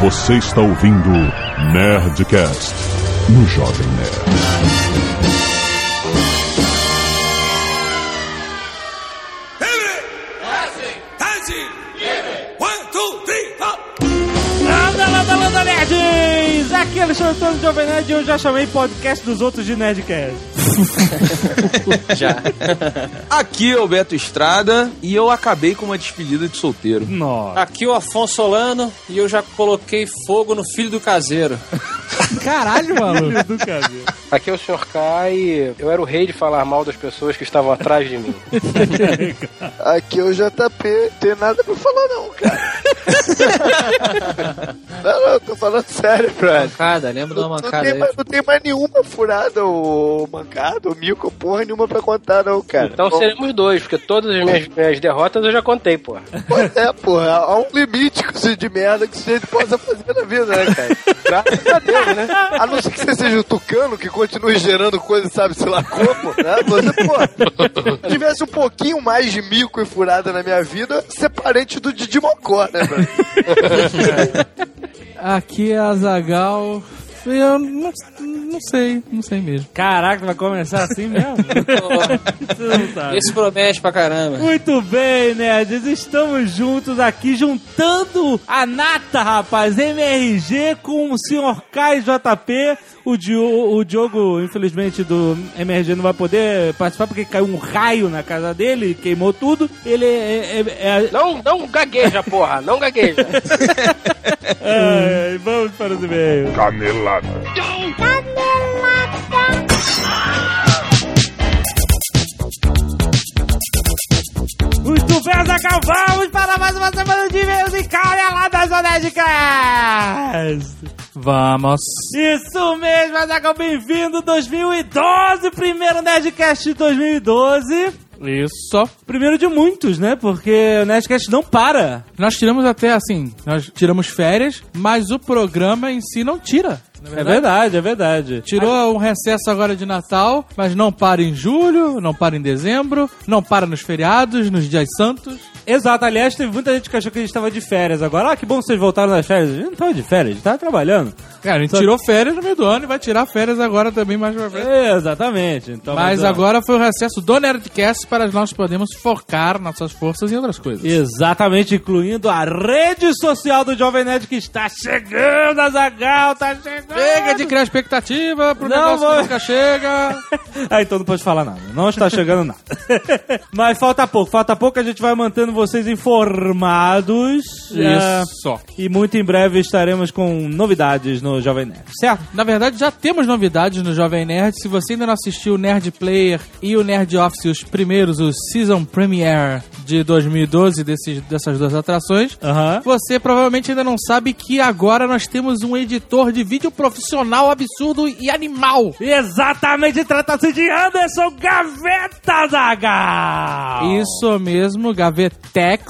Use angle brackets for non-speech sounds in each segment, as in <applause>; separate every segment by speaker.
Speaker 1: Você está ouvindo Nerdcast no Jovem Nerd.
Speaker 2: Landa, landa, landa, nerds! Aqui é Alexandre Antônio de Jovem Nerd e eu já chamei podcast dos outros de Nerdcast. <laughs>
Speaker 3: Já. Aqui é o Beto Estrada e eu acabei com uma despedida de solteiro.
Speaker 2: Nossa.
Speaker 4: Aqui o Afonso Solano e eu já coloquei fogo no filho do caseiro.
Speaker 5: Caralho, mano.
Speaker 2: do cabelo.
Speaker 6: Aqui é o Sr. K e eu era o rei de falar mal das pessoas que estavam atrás de mim. <laughs>
Speaker 7: Aqui é o JP, tem nada pra falar não, cara. <laughs> não, não, tô falando sério, brother.
Speaker 4: Mancada, lembra de uma
Speaker 7: Não,
Speaker 4: mancada
Speaker 7: tem
Speaker 4: aí?
Speaker 7: mais, não tem mais nenhuma furada, ou mancada, ou mico, porra nenhuma pra contar não, cara.
Speaker 6: Então
Speaker 7: Bom,
Speaker 6: seremos dois, porque todas as minhas, minhas derrotas eu já contei, porra.
Speaker 7: Pois é, porra, há um limite de merda que gente possa fazer na vida, né, cara? <laughs> Graças a Deus, né? A não ser que você seja o tucano que continue gerando coisa, sabe, sei lá como, né? Você, pô, se tivesse um pouquinho mais de mico e furada na minha vida, ser parente do Didi Mocó, né, velho?
Speaker 5: Aqui é a Zagal. Eu não, não sei, não sei mesmo.
Speaker 2: Caraca, vai começar assim mesmo? Não sabe.
Speaker 4: Esse promete pra caramba.
Speaker 2: Muito bem, nerds, estamos juntos aqui, juntando a nata, rapaz, MRG com o Sr. KJP. O, Dio, o Diogo, infelizmente, do MRG não vai poder participar porque caiu um raio na casa dele, queimou tudo. Ele é... é- é-
Speaker 6: Não, não gagueja, porra, não gagueja. <laughs>
Speaker 2: Ai, vamos para os e-mails.
Speaker 1: Canelada.
Speaker 2: Muito bem, Zagal, vamos para mais uma semana de e-mails e caneladas do Nerdcast.
Speaker 5: Vamos.
Speaker 2: Isso mesmo, Azaghal, bem-vindo 2012, primeiro Nerdcast de 2012.
Speaker 5: Isso.
Speaker 2: Primeiro de muitos, né? Porque o Nerdcast não para.
Speaker 5: Nós tiramos até assim, nós tiramos férias, mas o programa em si não tira.
Speaker 2: É verdade, é verdade.
Speaker 5: Tirou um recesso agora de Natal, mas não para em julho, não para em dezembro, não para nos feriados, nos dias santos.
Speaker 2: Exato, aliás, teve muita gente que achou que a gente estava de férias agora. Ah, que bom que vocês voltaram das férias. A gente não estava de férias, a gente estava trabalhando.
Speaker 5: Cara, a gente
Speaker 2: Só-
Speaker 5: tirou férias no meio do ano e vai tirar férias agora também mais pra frente.
Speaker 2: Exatamente. Então,
Speaker 5: Mas agora foi o recesso do Nerdcast para nós podermos focar nossas forças em outras coisas.
Speaker 2: Exatamente, incluindo a rede social do Jovem Nerd que está chegando, Azagal, tá chegando.
Speaker 5: Chega de criar expectativa pro
Speaker 2: Não
Speaker 5: negócio
Speaker 2: vou-
Speaker 5: nunca chega. <laughs>
Speaker 2: ah, então não pode falar nada. Não está chegando nada. <laughs> Mas falta pouco, falta pouco. A gente vai mantendo vocês informados. É,
Speaker 5: Isso.
Speaker 2: e muito em breve estaremos com novidades no Jovem Nerd, certo?
Speaker 5: Na verdade, já temos novidades no Jovem Nerd. Se você ainda não assistiu o Nerd Player e o Nerd Office, os primeiros, o Season Premiere de 2012 desses, dessas duas atrações,
Speaker 2: Aham.
Speaker 5: você provavelmente ainda não sabe que agora nós temos um editor de vídeo profissional absurdo e animal.
Speaker 2: Exatamente, trata-se de Anderson Gaveta Zagal.
Speaker 5: Isso mesmo, Gavetex,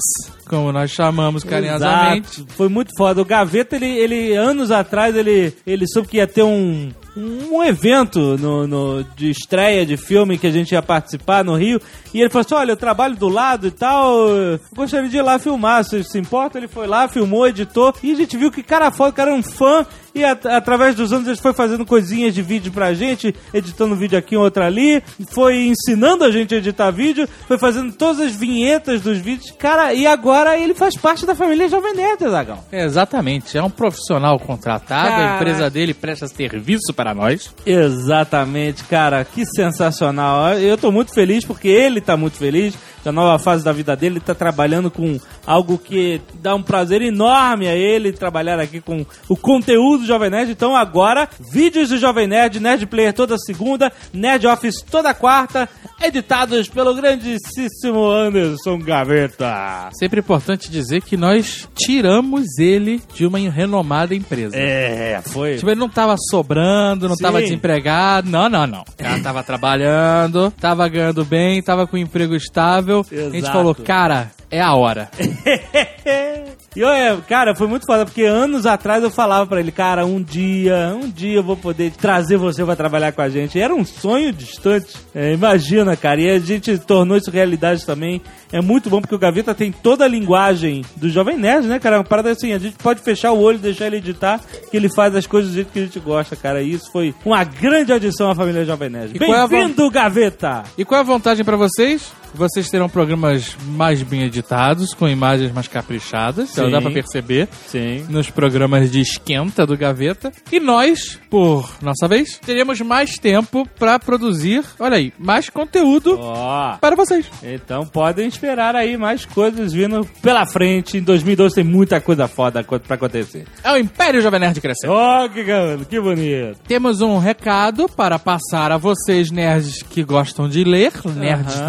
Speaker 5: como nós chamamos carinhosamente.
Speaker 2: Exato. Foi muito foda. O Gaveta, ele, ele anos atrás, ele, ele soube que ia ter um, um evento no, no- de estreia de filme que a gente ia participar no Rio. E ele falou assim: Olha, eu trabalho do lado e tal. Eu gostaria de ir lá filmar. Se se importa, ele foi lá, filmou, editou. E a gente viu que cara foda, o cara era um fã. E at- através dos anos ele foi fazendo coisinhas de vídeo pra gente, editando vídeo aqui, outro ali, foi ensinando a gente a editar vídeo, foi fazendo todas as vinhetas dos vídeos. Cara, e agora ele faz parte da família Jovem Nerd, Zagal.
Speaker 5: Exatamente, é um profissional contratado,
Speaker 2: Cara.
Speaker 5: a empresa dele presta serviço para nós.
Speaker 2: Exatamente, cara, que sensacional. Eu tô muito feliz porque ele tá muito feliz. Da nova fase da vida dele, ele tá trabalhando com algo que dá um prazer enorme a ele trabalhar aqui com o conteúdo do Jovem Nerd. Então agora, vídeos do Jovem Nerd, Nerd Player toda segunda, Nerd Office toda quarta, editados pelo grandíssimo Anderson Gaveta.
Speaker 5: Sempre importante dizer que nós tiramos ele de uma renomada empresa.
Speaker 2: É, foi.
Speaker 5: Tipo, ele não tava sobrando, não
Speaker 2: Sim.
Speaker 5: tava desempregado. Não, não, não. O cara tava trabalhando, tava ganhando bem, tava com um emprego estável. A gente
Speaker 2: Exato.
Speaker 5: falou, cara, é a hora. <laughs>
Speaker 2: E eu, é, cara, foi muito foda, porque anos atrás eu falava pra ele, cara, um dia, um dia eu vou poder trazer você pra trabalhar com a gente. Era um sonho distante. É, imagina, cara. E a gente tornou isso realidade também. É muito bom porque o Gaveta tem toda a linguagem do Jovem Nerd, né, cara? Uma parada assim, a gente pode fechar o olho e deixar ele editar, que ele faz as coisas do jeito que a gente gosta, cara. E isso foi uma grande adição à família Jovem Nerd.
Speaker 5: É
Speaker 2: Bem-vindo, Gaveta!
Speaker 5: E qual é a vantagem pra vocês? Vocês terão programas mais bem editados, com imagens mais caprichadas,
Speaker 2: Sim.
Speaker 5: dá pra perceber,
Speaker 2: Sim.
Speaker 5: nos programas de esquenta do Gaveta. E nós, por nossa vez, teremos mais tempo pra produzir, olha aí, mais conteúdo
Speaker 2: Ó.
Speaker 5: para vocês.
Speaker 2: Então podem esperar aí mais coisas vindo pela frente. Em 2012 tem muita coisa foda co- pra acontecer.
Speaker 5: É o Império Jovem Nerd crescendo.
Speaker 2: Ó, que, garoto, que bonito.
Speaker 5: Temos um recado para passar a vocês, nerds que gostam de ler, nerds
Speaker 2: Aham.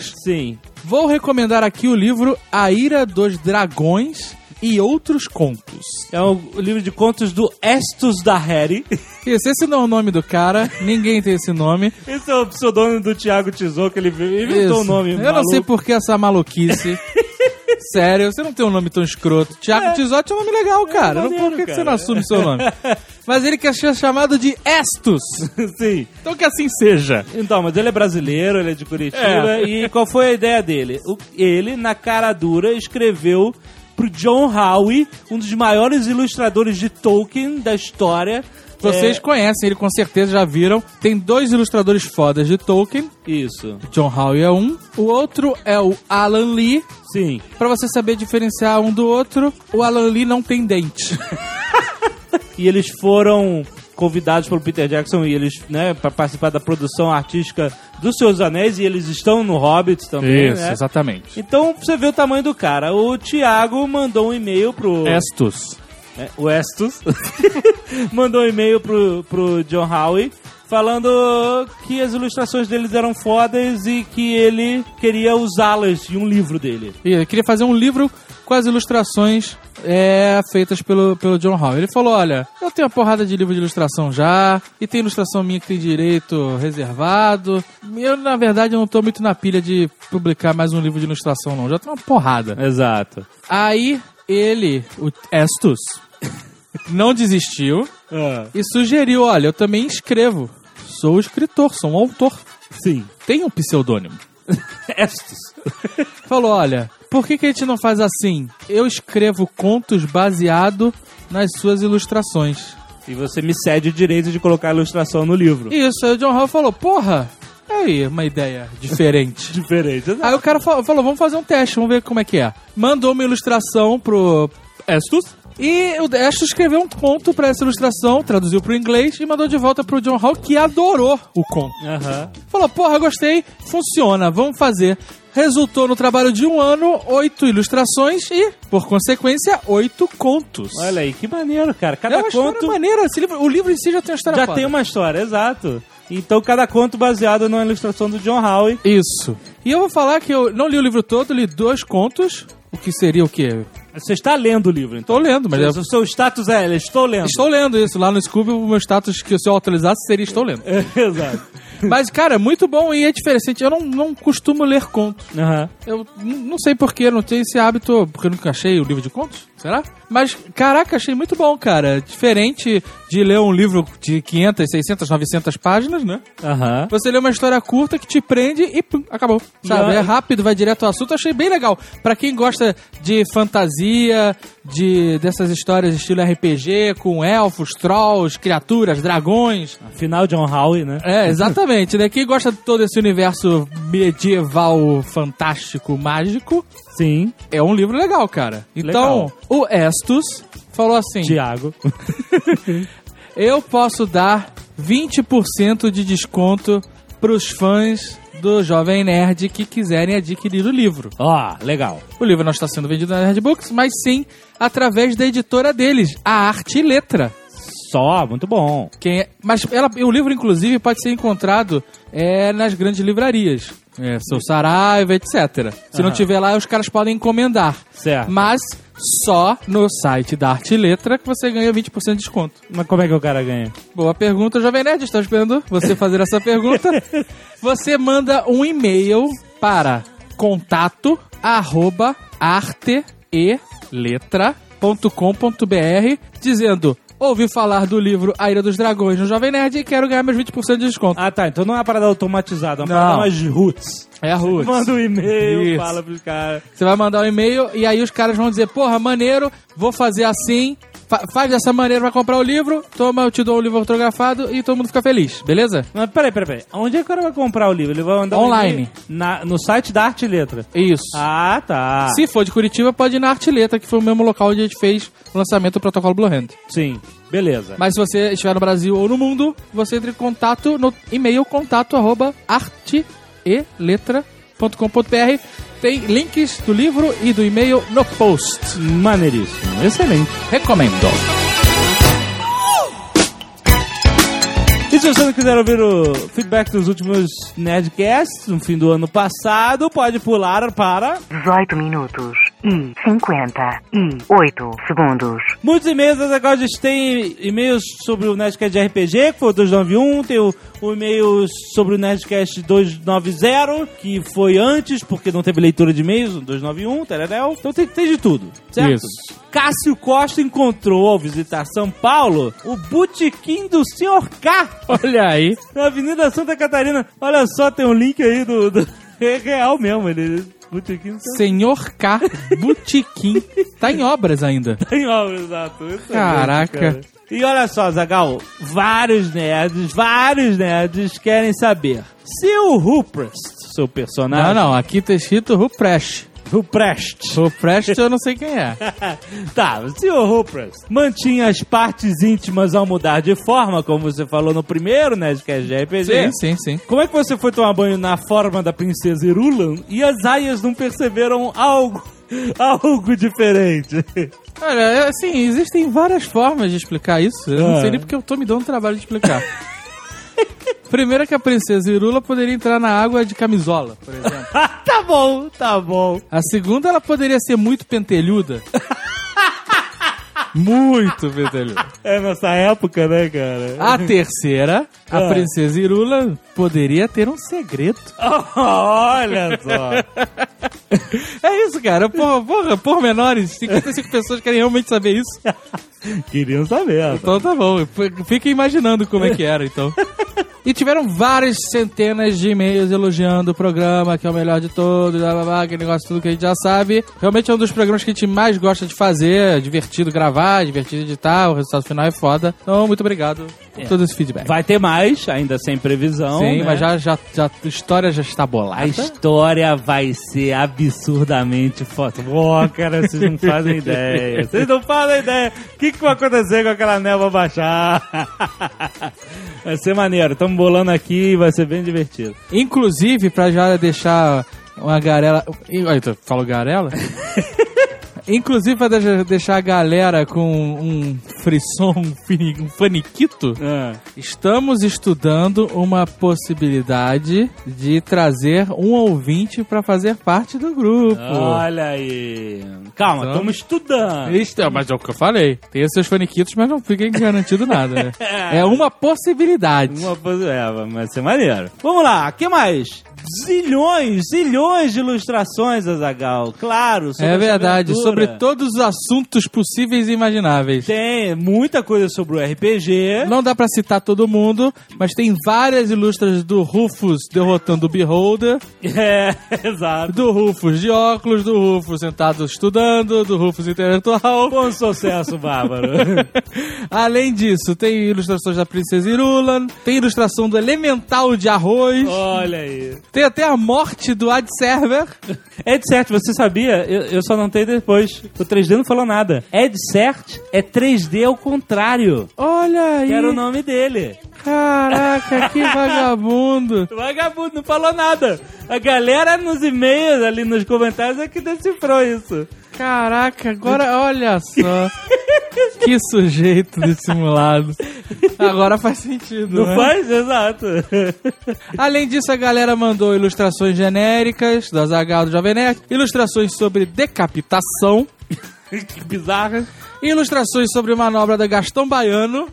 Speaker 2: Sim.
Speaker 5: Vou recomendar aqui o livro A Ira dos Dragões e Outros Contos.
Speaker 2: É o livro de contos do Estus da Harry. <laughs>
Speaker 5: Isso, esse não é o nome do cara, ninguém tem esse nome.
Speaker 2: Esse é o pseudônimo do Thiago Tizou, que ele inventou o
Speaker 5: Isso.
Speaker 2: nome.
Speaker 5: Eu não
Speaker 2: maluco.
Speaker 5: sei por que essa maluquice. <laughs> Sério, você não tem um nome tão escroto. Tiago Tizotti é um nome legal, cara. não, por
Speaker 2: maneiro,
Speaker 5: que, que você
Speaker 2: cara.
Speaker 5: não assume seu nome? <laughs> Mas ele quer ser chamado de Estus. <laughs>
Speaker 2: Sim.
Speaker 5: Então que assim seja.
Speaker 2: Então, mas ele é brasileiro, ele é de Curitiba.
Speaker 5: É.
Speaker 2: E qual foi a ideia dele? O- ele, na cara dura, escreveu pro John Howe, um dos maiores ilustradores de Tolkien da história.
Speaker 5: Vocês
Speaker 2: É,
Speaker 5: conhecem, ele com certeza já viram. Tem dois ilustradores fodas de Tolkien.
Speaker 2: Isso.
Speaker 5: John Howe é um. O outro é o Alan Lee.
Speaker 2: Sim.
Speaker 5: Pra você saber diferenciar um do outro, o Alan Lee não tem dente. <laughs>
Speaker 2: E eles foram convidados pelo Peter Jackson e eles, né, para participar da produção artística dos Anéis e eles estão no Hobbit também, né?
Speaker 5: exatamente.
Speaker 2: Então, você vê o tamanho do cara. O Thiago mandou um e-mail pro...
Speaker 5: Estus.
Speaker 2: É, o Estus <laughs> mandou um e-mail pro, pro John Howe falando que as ilustrações deles eram fodas e que ele queria usá-las em um livro dele.
Speaker 5: E ele queria fazer um livro com as ilustrações é, feitas pelo, pelo John Howe. Ele falou: Olha, eu tenho uma porrada de livro de ilustração já, e tem ilustração minha que tem direito reservado. Eu, na verdade, eu não tô muito na pilha de publicar mais um livro de ilustração, não. Já tem uma porrada.
Speaker 2: Exato.
Speaker 5: Aí ele, o Estus, <laughs> não desistiu
Speaker 2: Ah,
Speaker 5: e sugeriu: Olha, eu também escrevo. Sou escritor, sou um autor.
Speaker 2: sim.
Speaker 5: Tem um pseudônimo. <laughs>
Speaker 2: Estus. <laughs>
Speaker 5: falou: olha, por que, que a gente não faz assim? Eu escrevo contos baseado nas suas ilustrações.
Speaker 2: E você me cede o direito de colocar a ilustração no livro.
Speaker 5: Isso, aí o John Hall falou: porra, aí, uma ideia diferente. <laughs>
Speaker 2: Diferente.
Speaker 5: aí o cara fa- falou: vamos fazer um teste, vamos ver como é que é. Mandou uma ilustração pro Estus. E o Estus escreveu um conto pra essa ilustração, traduziu pro inglês e mandou de volta pro John Hall, que adorou o conto.
Speaker 2: Aham.
Speaker 5: Falou, porra, gostei, funciona, vamos fazer. Resultou no trabalho de um ano, oito ilustrações e, por consequência, oito contos.
Speaker 2: Olha aí, que maneiro, cara.
Speaker 5: é
Speaker 2: Cada
Speaker 5: uma história
Speaker 2: conto
Speaker 5: maneira. Livro- o livro em si já tem uma história
Speaker 2: já
Speaker 5: foda.
Speaker 2: tem uma história, exato. Então cada conto baseado numa ilustração do John Howe.
Speaker 5: Isso. E eu vou falar que eu não li o livro todo, li dois contos. O que seria o quê?
Speaker 2: Você está lendo o livro, então.
Speaker 5: Tô lendo, mas
Speaker 2: o seu status é, estou lendo.
Speaker 5: Estou lendo isso. Lá no Scooby, o meu status que se eu atualizasse seria estou lendo. <laughs>
Speaker 2: Exato.
Speaker 5: Mas, cara, é muito bom e é diferente. Eu não, não costumo ler contos.
Speaker 2: Aham.
Speaker 5: Eu não sei porquê, não tenho esse hábito, porque eu nunca achei o livro de contos, será? Mas, caraca, achei muito bom, cara. Diferente de ler um livro de 500, 600, 900 páginas, né?
Speaker 2: Aham.
Speaker 5: Você lê uma história curta que te prende e pum, acabou. Sabe?
Speaker 2: Não.
Speaker 5: É rápido, vai direto ao assunto. Achei bem legal. Pra quem gosta de fantasia, de dessas histórias estilo RPG, com elfos, trolls, criaturas, dragões.
Speaker 2: Afinal, John Howe, né?
Speaker 5: É, exatamente, né? Quem gosta de todo esse universo medieval, fantástico, mágico,
Speaker 2: Sim.
Speaker 5: é um livro legal, cara. Então,
Speaker 2: Legal.
Speaker 5: o Estus falou assim:
Speaker 2: Tiago. <laughs>
Speaker 5: eu posso dar 20% de desconto pros fãs do Jovem Nerd que quiserem adquirir o livro.
Speaker 2: Ó, legal.
Speaker 5: O livro não está sendo vendido na Nerd Books, mas sim através da editora deles, a Arte e Letra.
Speaker 2: Só, muito bom.
Speaker 5: Quem é- mas ela- o livro, inclusive, pode ser encontrado é, nas grandes livrarias. É, seu Saraiva, etc. Se não tiver lá, os caras podem encomendar.
Speaker 2: Certo.
Speaker 5: Mas só no site da Arte e Letra que você ganha 20% de desconto.
Speaker 2: Mas como é que o cara ganha?
Speaker 5: Boa pergunta, Jovem Nerd. Estou esperando você fazer essa pergunta. <laughs> Você manda um e-mail para contato arroba arte e letra.com.br dizendo ouvi falar do livro A Ira dos Dragões no Jovem Nerd e quero ganhar meus 20% de desconto.
Speaker 2: Ah, tá. Então não é uma parada automatizada, é uma
Speaker 5: Não.
Speaker 2: parada mais roots.
Speaker 5: É a Ruth.
Speaker 2: Manda um e-mail, fala pros caras.
Speaker 5: Você vai mandar um e-mail e aí os caras vão dizer, porra, maneiro, vou fazer assim, fa- faz dessa maneira, vai comprar o livro, toma, eu te dou o livro autografado e todo mundo fica feliz, beleza?
Speaker 2: Mas peraí, peraí, peraí. Onde é que o cara vai comprar o livro? Ele vai mandar um
Speaker 5: Online.
Speaker 2: na, no site da Arte Letra.
Speaker 5: Isso.
Speaker 2: Ah, tá.
Speaker 5: Se for de Curitiba, pode ir na Artileta, que foi o mesmo local onde a gente fez o lançamento do protocolo Blue Hand.
Speaker 2: Sim. Beleza.
Speaker 5: Mas se você estiver no Brasil ou no mundo, você entra em contato no e-mail contato arroba arteeletra.com.br. Tem links do livro e do e-mail no post.
Speaker 2: Maneiríssimo. Excelente.
Speaker 5: Recomendo.
Speaker 2: E se você não quiser ouvir o feedback dos últimos Nerdcasts, no fim do ano passado, pode pular para
Speaker 8: 18 minutos e 58 segundos.
Speaker 2: muitos e-mails. Agora a gente tem e-mails sobre o Nerdcast de RPG, que foi o 291, tem o, o e-mail sobre o Nerdcast 290, que foi antes, porque não teve leitura de e-mails, o 291, tereréu. Então tem, tem de tudo, certo?
Speaker 5: Isso.
Speaker 2: Cássio Costa encontrou, ao visitar São Paulo, o Botequim do Sr. K,
Speaker 5: Olha aí.
Speaker 2: na Avenida Santa Catarina. Olha só, tem um link aí do... do... É <laughs> real mesmo, ele... Botequim.
Speaker 5: Senhor K. Butiquim. Tá em obras ainda.
Speaker 2: Tem obra, exato. Excelente,
Speaker 5: Caraca.
Speaker 2: cara. E olha só, Zagal, vários nerds, vários nerds querem saber se o Ruprest, seu personagem...
Speaker 5: Não, não. Aqui tá escrito Ruprecht.
Speaker 2: Ruprest.
Speaker 5: Ruprecht eu não sei quem é. <laughs>
Speaker 2: tá, o Ruprest mantinha as partes íntimas ao mudar de forma, como você falou no primeiro Nerdcast de RPG...
Speaker 5: Sim, sim, sim.
Speaker 2: Como é que você foi tomar banho na forma da princesa Irulan e as aias não perceberam algo, <laughs> algo diferente?
Speaker 5: Olha, assim, existem várias formas de explicar isso. Eu não sei nem porque eu tô me dando trabalho de explicar. <laughs> Primeiro que a princesa Irula poderia entrar na água de camisola, por exemplo. <laughs>
Speaker 2: tá bom, tá bom.
Speaker 5: A segunda, ela poderia ser muito pentelhuda. muito pentelhuda.
Speaker 2: É nessa época, né, cara?
Speaker 5: A terceira, a
Speaker 2: Ah.
Speaker 5: princesa Irula poderia ter um segredo. <laughs>
Speaker 2: Olha só.
Speaker 5: É isso, cara. Porra, porra, pormenores. 55 pessoas querem realmente saber isso. <laughs>
Speaker 2: Queriam saber.
Speaker 5: Então tá bom. F- Fica imaginando como é que era, então. E tiveram várias centenas de e-mails elogiando o programa, que é o melhor de todos, blá, blá, blá, aquele negócio tudo que a gente já sabe. Realmente é um dos programas que a gente mais gosta de fazer, é divertido gravar, é divertido editar, o resultado final é foda. Então, muito obrigado por todo esse feedback.
Speaker 2: Vai ter mais, ainda sem previsão.
Speaker 5: Sim,
Speaker 2: né?
Speaker 5: mas já, já, já, a história já está bolada.
Speaker 2: A história vai ser absurdamente foda. Pô, cara, vocês não fazem ideia. <laughs> Vocês não fazem ideia. O que, que vai acontecer com aquela névoa baixar? <laughs> Vai ser maneiro. Estamos bolando aqui e vai ser bem divertido.
Speaker 5: Inclusive, pra já deixar uma garela. Olha, tu falou garela? <laughs> Inclusive, pra deixar- a galera com um frisson, um faniquito,
Speaker 2: Ah.
Speaker 5: estamos estudando uma possibilidade de trazer um ouvinte pra fazer parte do grupo.
Speaker 2: Olha aí. Calma,
Speaker 5: Então-
Speaker 2: estamos estudando.
Speaker 5: Isto, mas é o que eu falei. Tem seus faniquitos, mas não fiquem garantido nada, né? <laughs> É uma possibilidade.
Speaker 2: Uma pos- é, vai ser maneiro. Vamos lá, o que mais? Zilhões, zilhões de ilustrações, Azagal. Claro, sobre
Speaker 5: É verdade, sobre todos os assuntos possíveis e imagináveis.
Speaker 2: Tem muita coisa sobre o RPG.
Speaker 5: Não dá pra citar todo mundo, mas tem várias ilustras do Rufus derrotando o Beholder,
Speaker 2: É, <laughs> exato.
Speaker 5: do Rufus de óculos, do Rufus sentado estudando, do Rufus intelectual.
Speaker 2: Bom sucesso, Bárbaro. <laughs>
Speaker 5: Além disso, tem ilustrações da Princesa Irulan, tem ilustração do Elemental de Arroz,
Speaker 2: Olha aí.
Speaker 5: Tem até a morte do Ad Server.
Speaker 2: Ed Cert, você sabia? Eu, eu só notei depois. O 3D não falou nada. Ed Cert é 3D ao contrário.
Speaker 5: Olha aí.
Speaker 2: Que era o nome dele.
Speaker 5: Caraca, que <laughs> vagabundo.
Speaker 2: Vagabundo, não falou nada. A galera nos e-mails, ali nos comentários, é que decifrou isso.
Speaker 5: Caraca, agora olha só. <laughs> que sujeito dissimulado. Agora faz sentido.
Speaker 2: Não
Speaker 5: né?
Speaker 2: faz? Exato. <laughs>
Speaker 5: Além disso, a galera mandou ilustrações genéricas do Azaghal do Jovem Nerd, ilustrações sobre decapitação,
Speaker 2: que bizarra.
Speaker 5: ilustrações sobre manobra da Gastão Baiano,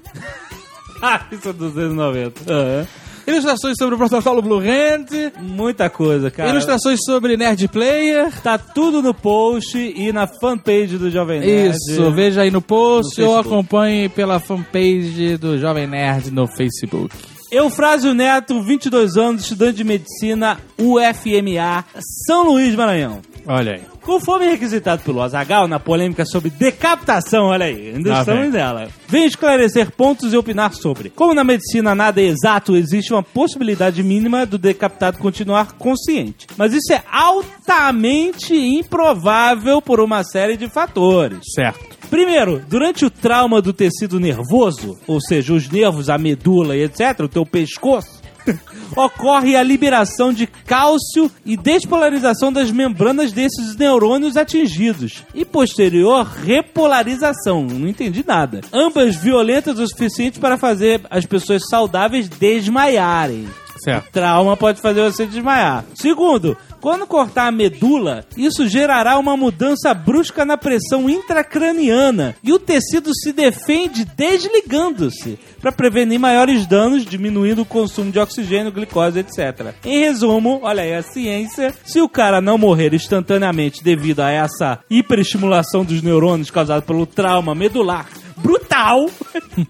Speaker 5: <laughs>
Speaker 2: isso é 290. Aham.
Speaker 5: Ilustrações sobre o protocolo Blue Hand.
Speaker 2: Muita coisa, cara.
Speaker 5: Ilustrações sobre Nerd Player.
Speaker 2: Tá tudo no post e na fanpage do Jovem Nerd.
Speaker 5: Isso, veja aí no post
Speaker 2: No
Speaker 5: ou acompanhe pela fanpage do Jovem Nerd no Facebook.
Speaker 2: Eufrásio Neto, 22 anos, estudante de medicina, UFMA, São Luís, Maranhão.
Speaker 5: Olha aí.
Speaker 2: Conforme requisitado pelo Azagal na polêmica sobre decapitação, olha aí, ainda
Speaker 5: Lá
Speaker 2: estamos nela. Vem esclarecer pontos e opinar sobre. Como na medicina nada é exato, existe uma possibilidade mínima do decapitado continuar consciente. Mas isso é altamente improvável por uma série de fatores.
Speaker 5: Certo.
Speaker 2: Primeiro, durante o trauma do tecido nervoso, ou seja, os nervos, a medula e etc., o teu pescoço, <laughs> ocorre a liberação de cálcio e despolarização das membranas desses neurônios atingidos. E posterior, repolarização. Não entendi nada. Ambas violentas o suficiente para fazer as pessoas saudáveis desmaiarem.
Speaker 5: Certo.
Speaker 2: Trauma pode fazer você desmaiar. Segundo, quando cortar a medula, isso gerará uma mudança brusca na pressão intracraniana e o tecido se defende desligando-se para prevenir maiores danos, diminuindo o consumo de oxigênio, glicose, etc. Em resumo, olha aí a ciência, se o cara não morrer instantaneamente devido a essa hiperestimulação dos neurônios causada pelo trauma medular brutal,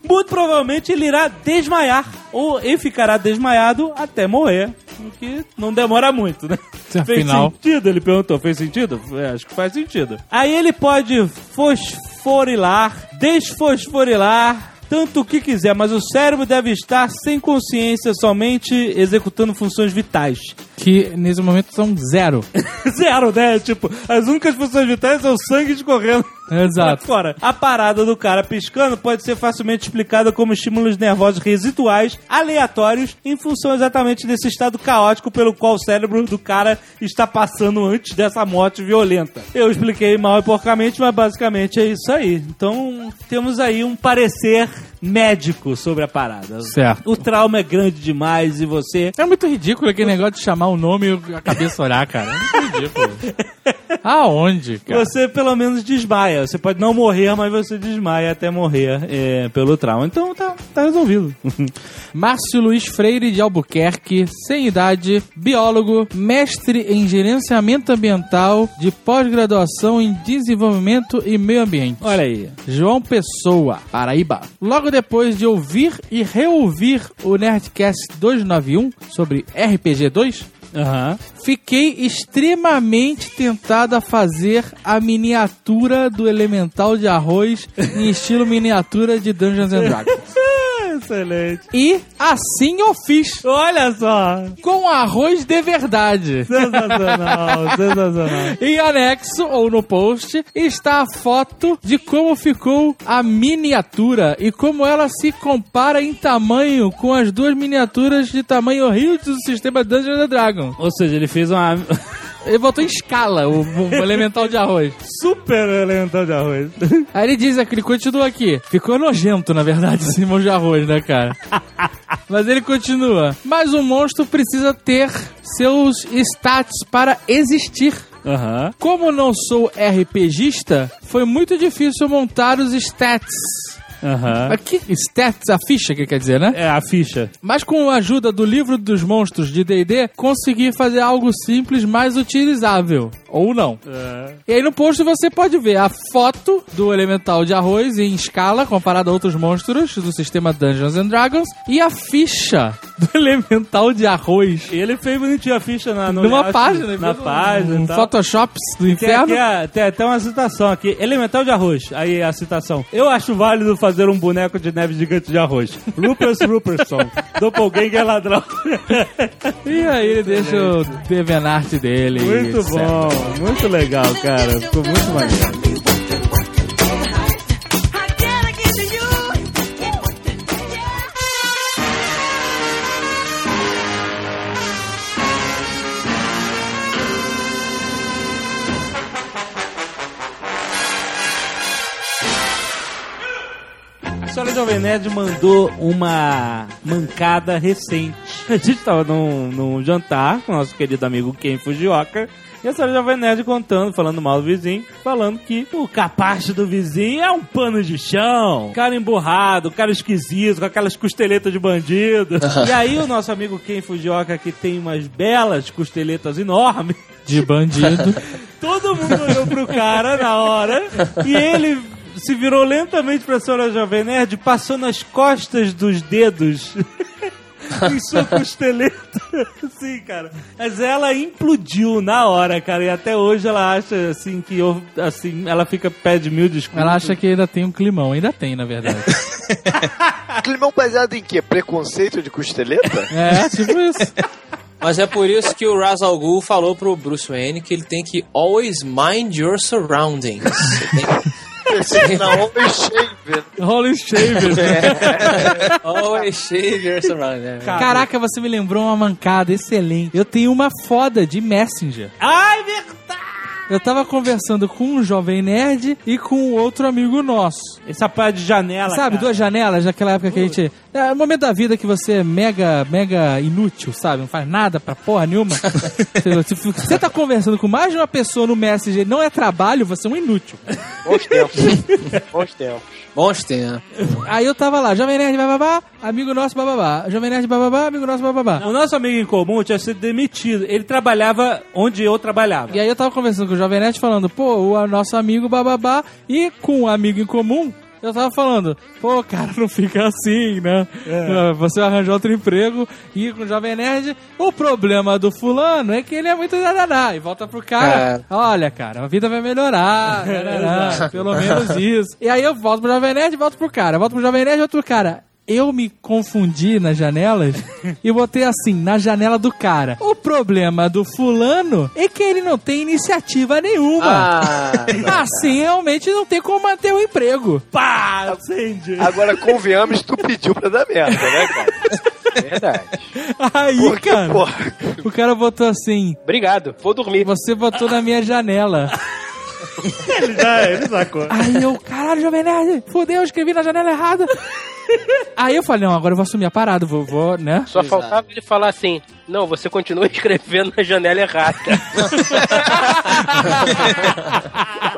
Speaker 2: muito provavelmente ele irá desmaiar ou ele ficará desmaiado até morrer. O que não demora muito, né?
Speaker 5: Se
Speaker 2: Fez
Speaker 5: afinal-
Speaker 2: sentido? Ele perguntou, fez sentido? É, acho que faz sentido. Aí ele pode fosforilar, desfosforilar, tanto o que quiser, mas o cérebro deve estar sem consciência, somente executando funções vitais.
Speaker 5: Que nesse momento são zero. <laughs>
Speaker 2: Zero, né? Tipo, as únicas funções vitais são o sangue escorrendo <laughs>
Speaker 5: Exato.
Speaker 2: Fora, a parada do cara piscando pode ser facilmente explicada como estímulos nervosos residuais aleatórios em função exatamente desse estado caótico pelo qual o cérebro do cara está passando antes dessa morte violenta. Eu expliquei mal e porcamente, mas basicamente é isso aí. Então, temos aí um parecer médico sobre a parada.
Speaker 5: Certo.
Speaker 2: O trauma é grande demais e você
Speaker 5: É muito ridículo aquele negócio de chamar o nome e a cabeça olhar, cara. É muito ridículo. <laughs> Aonde, cara?
Speaker 2: Você pelo menos desmaia. Você pode não morrer, mas você desmaia até morrer é, pelo trauma. Então tá, tá resolvido. <laughs>
Speaker 5: Márcio Luiz Freire de Albuquerque, sem idade, biólogo, mestre em gerenciamento ambiental, de pós-graduação em desenvolvimento e meio ambiente.
Speaker 2: Olha aí.
Speaker 5: João Pessoa, Paraíba. Logo depois de ouvir e reouvir o Nerdcast 291 sobre RPG 2,
Speaker 2: Aham.
Speaker 5: fiquei extremamente tentado a fazer a miniatura do elemental de arroz em estilo miniatura de Dungeons and Dragons.
Speaker 2: Excelente.
Speaker 5: E assim eu fiz.
Speaker 2: Olha só.
Speaker 5: Com arroz de verdade.
Speaker 2: Sensacional, <laughs> sensacional.
Speaker 5: Em anexo ou no post está a foto de como ficou a miniatura e como ela se compara em tamanho com as duas miniaturas de tamanho horrível do sistema Dungeons and Dragons.
Speaker 2: Ou seja, ele fez uma <laughs>
Speaker 5: Ele botou em escala o, o elemental de arroz.
Speaker 2: super elemental de arroz. <laughs>
Speaker 5: Aí ele diz aqui, ele continua aqui. Ficou nojento, na verdade, esse monstro de arroz, né, cara? <laughs> Mas ele continua. Mas um monstro precisa ter seus stats para existir.
Speaker 2: Aham.
Speaker 5: Como não sou RPGista, foi muito difícil montar os stats.
Speaker 2: Aham.
Speaker 5: Aqui, stats, a ficha que quer dizer, né?
Speaker 2: É a ficha.
Speaker 5: Mas com a ajuda do livro dos monstros de D&D, consegui fazer algo simples, mais utilizável. Ou não. E aí no post você pode ver a foto do elemental de arroz em escala, comparado a outros monstros do sistema Dungeons and Dragons, e a ficha do <laughs> elemental de arroz.
Speaker 2: Ele fez bonitinho a ficha na, no
Speaker 5: Numa
Speaker 2: layout,
Speaker 5: página.
Speaker 2: Na
Speaker 5: um-
Speaker 2: página.
Speaker 5: Um
Speaker 2: tal.
Speaker 5: Photoshop do
Speaker 2: Tem,
Speaker 5: inferno.
Speaker 2: aqui a- tem até uma citação aqui. Elemental de arroz. Aí a citação. Eu acho válido fazer um boneco de neve gigante de arroz. Rupert Rupertson. <laughs> Doppelganger ladrão.
Speaker 5: E aí ele deixa o Devenart dele.
Speaker 2: muito
Speaker 5: etc.
Speaker 2: bom. Muito legal, cara. Ficou muito maneiro. A senhora Jovem Nerd mandou uma mancada recente. A gente tava num, num jantar com o nosso querido amigo Ken Fujioka E a senhora Jovem Nerd contando, falando mal do vizinho, falando que o capacho do vizinho é um pano de chão, cara emburrado, cara esquisito, com aquelas costeletas de bandido. <laughs> e aí o nosso amigo Ken Fujioka, que tem umas belas costeletas enormes,
Speaker 5: De bandido. <laughs>
Speaker 2: todo mundo olhou pro cara na hora e ele se virou lentamente pra senhora Jovem Nerd, passou nas costas dos dedos. <laughs> em sua costeleta. Sim, cara. Mas ela implodiu na hora, cara. E até hoje ela acha, assim, que eu, assim, ela fica pede mil desculpas.
Speaker 5: Ela acha que ainda tem um climão. Ainda tem, na verdade. <laughs>
Speaker 7: Climão baseado em quê? Preconceito de costeleta?
Speaker 5: É, tipo isso. <laughs>
Speaker 4: Mas é por isso que o Ra's al Ghul falou pro Bruce Wayne que ele tem que always mind your surroundings.
Speaker 7: Não, homem shaver.
Speaker 5: Holy Shaver.
Speaker 4: always shave your surroundings. É. <laughs>
Speaker 5: Caraca, você me lembrou uma mancada excelente. Eu tenho uma foda de Messenger.
Speaker 2: Ai, verdade!
Speaker 5: Eu tava conversando com um jovem nerd e com outro amigo nosso.
Speaker 2: Essa parte de janela,
Speaker 5: Sabe,
Speaker 2: cara.
Speaker 5: duas janelas, naquela época que a gente. É o momento da vida que você é mega, mega inútil, sabe? Não faz nada pra porra nenhuma. <laughs> você, se você tá conversando com mais de uma pessoa no Messenger e não é trabalho, você é um inútil.
Speaker 6: Bons tempos. <laughs> Bons tempos.
Speaker 4: Bons tempos.
Speaker 5: Aí eu tava lá, Jovem Nerd bababá, amigo nosso bababá. Jovem Nerd bababá, amigo nosso bababá.
Speaker 2: O nosso amigo em comum tinha sido demitido. Ele trabalhava onde eu trabalhava.
Speaker 5: E aí eu tava conversando com o Jovem Nerd falando, pô, o nosso amigo bababá e com um amigo em comum. Eu tava falando, pô, cara, não fica assim, né? Ah, Você arranjou outro emprego e com o Jovem Nerd, o problema do fulano é que ele é muito dadadá. E volta pro cara, olha, cara, a vida vai melhorar, <laughs> dadadá, pelo menos isso. <laughs> E aí eu volto pro Jovem Nerd e volto pro cara, volto pro Jovem Nerd e volto pro cara. Eu me confundi nas janelas <laughs> e botei assim, na janela do cara. O problema do fulano é que ele não tem iniciativa nenhuma.
Speaker 4: Ah,
Speaker 5: Assim, realmente não tem como manter o emprego.
Speaker 2: Pá, acende.
Speaker 7: Agora, convenhamos, tu pediu pra dar merda, né, cara?
Speaker 6: Verdade.
Speaker 5: Aí,
Speaker 7: Porque,
Speaker 5: cara,
Speaker 7: porra,
Speaker 5: o cara botou assim,
Speaker 6: Obrigado. Vou dormir.
Speaker 5: você botou na minha janela. <laughs>
Speaker 2: Ele já, ele sacou.
Speaker 5: Aí eu, caralho, Jovem Nerd, fudeu, eu escrevi na janela errada. Aí eu falei, não, agora eu vou assumir a parada, vou, vou né?
Speaker 6: Só faltava ele falar assim: Não, você continua <laughs> escrevendo na janela errada. <laughs>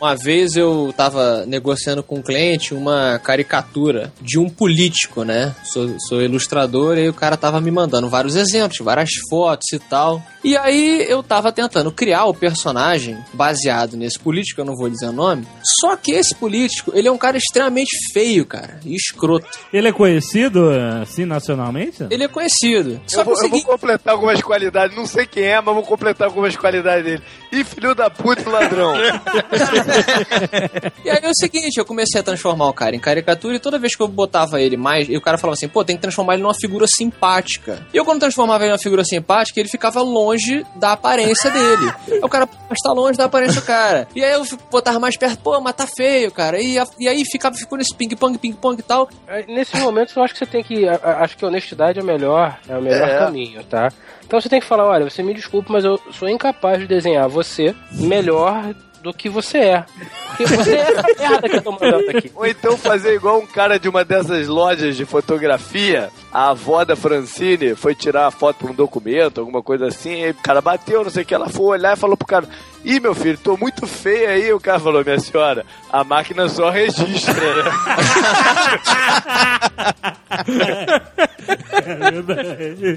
Speaker 4: Uma vez eu tava negociando com um cliente uma caricatura de um político, né? Sou, sou ilustrador e o cara tava me mandando vários exemplos, várias fotos e tal. E aí eu tava tentando criar o personagem baseado nesse político, eu não vou dizer o nome. Só que esse político, ele é um cara extremamente feio, cara, e escroto.
Speaker 2: Ele é conhecido, assim, nacionalmente?
Speaker 4: Ele é conhecido. Só
Speaker 7: eu
Speaker 4: que o
Speaker 7: vou, eu vou completar algumas qualidades. Não sei quem é, mas vou completar algumas qualidades dele. Ih, filho da puta e ladrão. <laughs> <laughs>
Speaker 4: E aí é o seguinte, eu comecei a transformar o cara em caricatura e toda vez que eu botava ele mais, e o cara falava assim, pô, tem que transformar ele numa figura simpática. E eu quando transformava ele numa figura simpática, ele ficava longe da aparência dele. Aí o cara, mas tá longe da aparência do cara. E aí eu botava mais perto, pô, mas tá feio, cara. E, e aí ficava, ficou nesse ping-pong, ping-pong e tal.
Speaker 6: Nesses momentos eu acho que você tem que. Acho que a honestidade é o melhor, é o melhor
Speaker 7: É.
Speaker 6: caminho, tá? Então você tem que falar, olha, você me desculpe, mas eu sou incapaz de desenhar você melhor do que você é. Porque você é essa merda que eu tô mandando aqui.
Speaker 7: Ou então fazer igual um cara de uma dessas lojas de fotografia. A avó da Francine foi tirar a foto pra um documento, alguma coisa assim. Aí o cara bateu, não sei o que. Ela foi olhar e falou pro cara: Ih, meu filho, tô muito feia aí. O cara falou: Minha senhora, a máquina só registra, né? <laughs>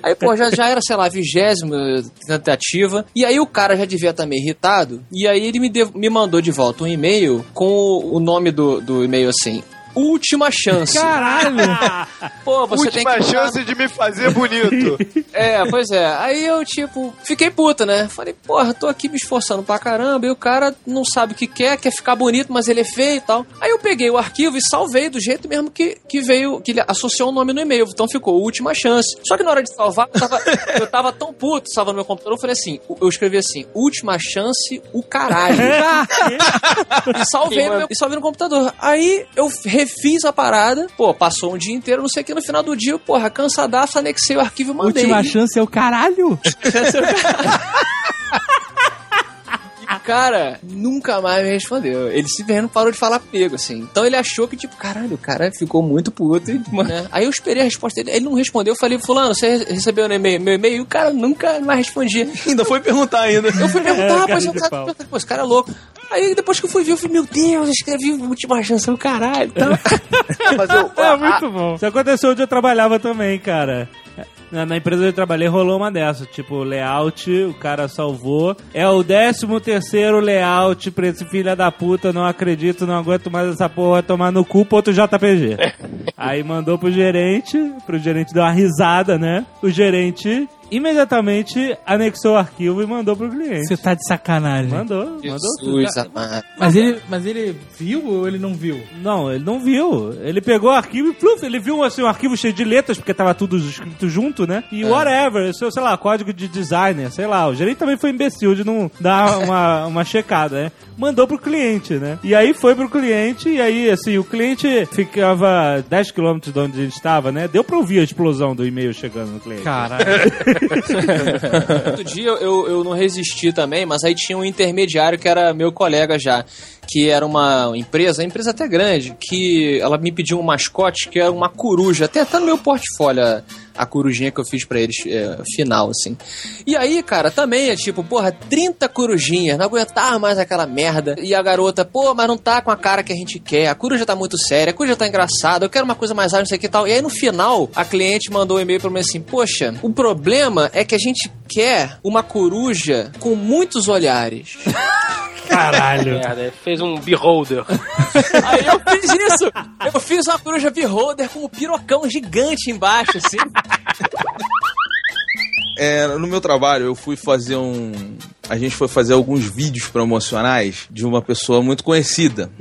Speaker 4: Aí, pô, já, já era, sei lá, vigésima tentativa. E aí o cara já devia estar meio irritado. E aí ele me, me mandou de volta um e-mail com o, o nome do, do e-mail assim. Última chance.
Speaker 5: Caralho! <laughs>
Speaker 4: Pô, você tem
Speaker 7: Última
Speaker 4: que.
Speaker 7: chance de me fazer bonito. <laughs>
Speaker 4: É, pois é. Aí eu, tipo, fiquei puta, né? Falei, porra, tô aqui me esforçando pra caramba. E o cara não sabe o que quer, quer ficar bonito, mas ele é feio e tal. Aí eu peguei o arquivo e salvei do jeito mesmo que, que veio, que ele associou o nome no e-mail. Então ficou última chance. Só que na hora de salvar, eu tava, <laughs> eu tava tão puto salvando meu computador. Eu falei assim, eu escrevi assim, última chance, o caralho. e salvei, no meu, e salvei no computador. Aí eu refiz a parada, pô, passou um dia inteiro, não sei o que, no final do dia, porra, cansadaço, anexei o arquivo e mandei.
Speaker 5: Última chance é o caralho? <laughs> <laughs>
Speaker 4: cara nunca mais me respondeu. Ele simplesmente não parou de falar comigo, assim. Então ele achou que, tipo, caralho, o cara ficou muito puto. e, né? Aí eu esperei a resposta dele. Ele não respondeu. Eu falei, fulano, você re- recebeu meu e-mail? Meu e-mail? E o cara nunca mais respondia.
Speaker 3: Ainda foi perguntar ainda.
Speaker 4: Eu fui perguntar, <laughs>
Speaker 2: É,
Speaker 4: rapaz, pô, esse cara é louco. Aí depois que eu fui ver, eu falei, meu Deus, eu escrevi última chance do caralho. Então, <laughs>
Speaker 7: Mas eu,
Speaker 2: É
Speaker 7: a-
Speaker 2: muito bom. Isso aconteceu onde eu trabalhava também, cara. Na, na empresa onde eu trabalhei rolou uma dessa. Tipo, layout, o cara salvou. É o 13 terceiro layout pra esse filho da puta. Não acredito, não aguento mais essa porra. Vai tomar no cu pro outro JPG. Aí mandou pro gerente. Pro gerente dar uma risada, né? O gerente imediatamente anexou o arquivo e mandou pro cliente.
Speaker 5: Você tá de sacanagem.
Speaker 2: Mandou, mandou tudo.
Speaker 4: Jesus amado.
Speaker 5: Mas ele, mas ele viu ou ele não viu?
Speaker 2: Não, ele não viu. Ele pegou o arquivo e pluf, ele viu assim, um arquivo cheio de letras, porque tava tudo escrito junto, né? E whatever, isso, sei lá, código de designer, sei lá. O gerente também foi imbecil de não dar uma, uma checada, né? Mandou pro cliente, né? E aí foi pro cliente, e aí, assim, o cliente ficava 10 km de onde ele estava, né? Deu pra ouvir a explosão do e-mail chegando no cliente.
Speaker 5: Caralho. <laughs>
Speaker 4: Outro dia eu, eu não resisti também, mas aí tinha um intermediário que era meu colega já, que era uma empresa, uma empresa até grande, que ela me pediu um mascote que era uma coruja, até tá no meu portfólio a, corujinha que eu fiz pra eles, é, final, assim. E aí, cara, também é tipo, porra, 30 corujinhas, não aguentava mais aquela merda. E a garota, pô, mas não tá com a cara que a gente quer, a coruja tá muito séria, a coruja tá engraçada, eu quero uma coisa mais ágil, não sei o que e tal. E aí no final, a cliente mandou um e-mail pra mim assim, poxa, o problema é que a gente quer uma coruja com muitos olhares. <laughs>
Speaker 2: Caralho.
Speaker 6: Merda, ele fez um beholder.
Speaker 4: Aí eu fiz isso! Eu fiz uma coruja beholder com um pirocão gigante embaixo, assim.
Speaker 3: É, no meu trabalho, eu fui fazer um. A gente foi fazer alguns vídeos promocionais de uma pessoa muito conhecida.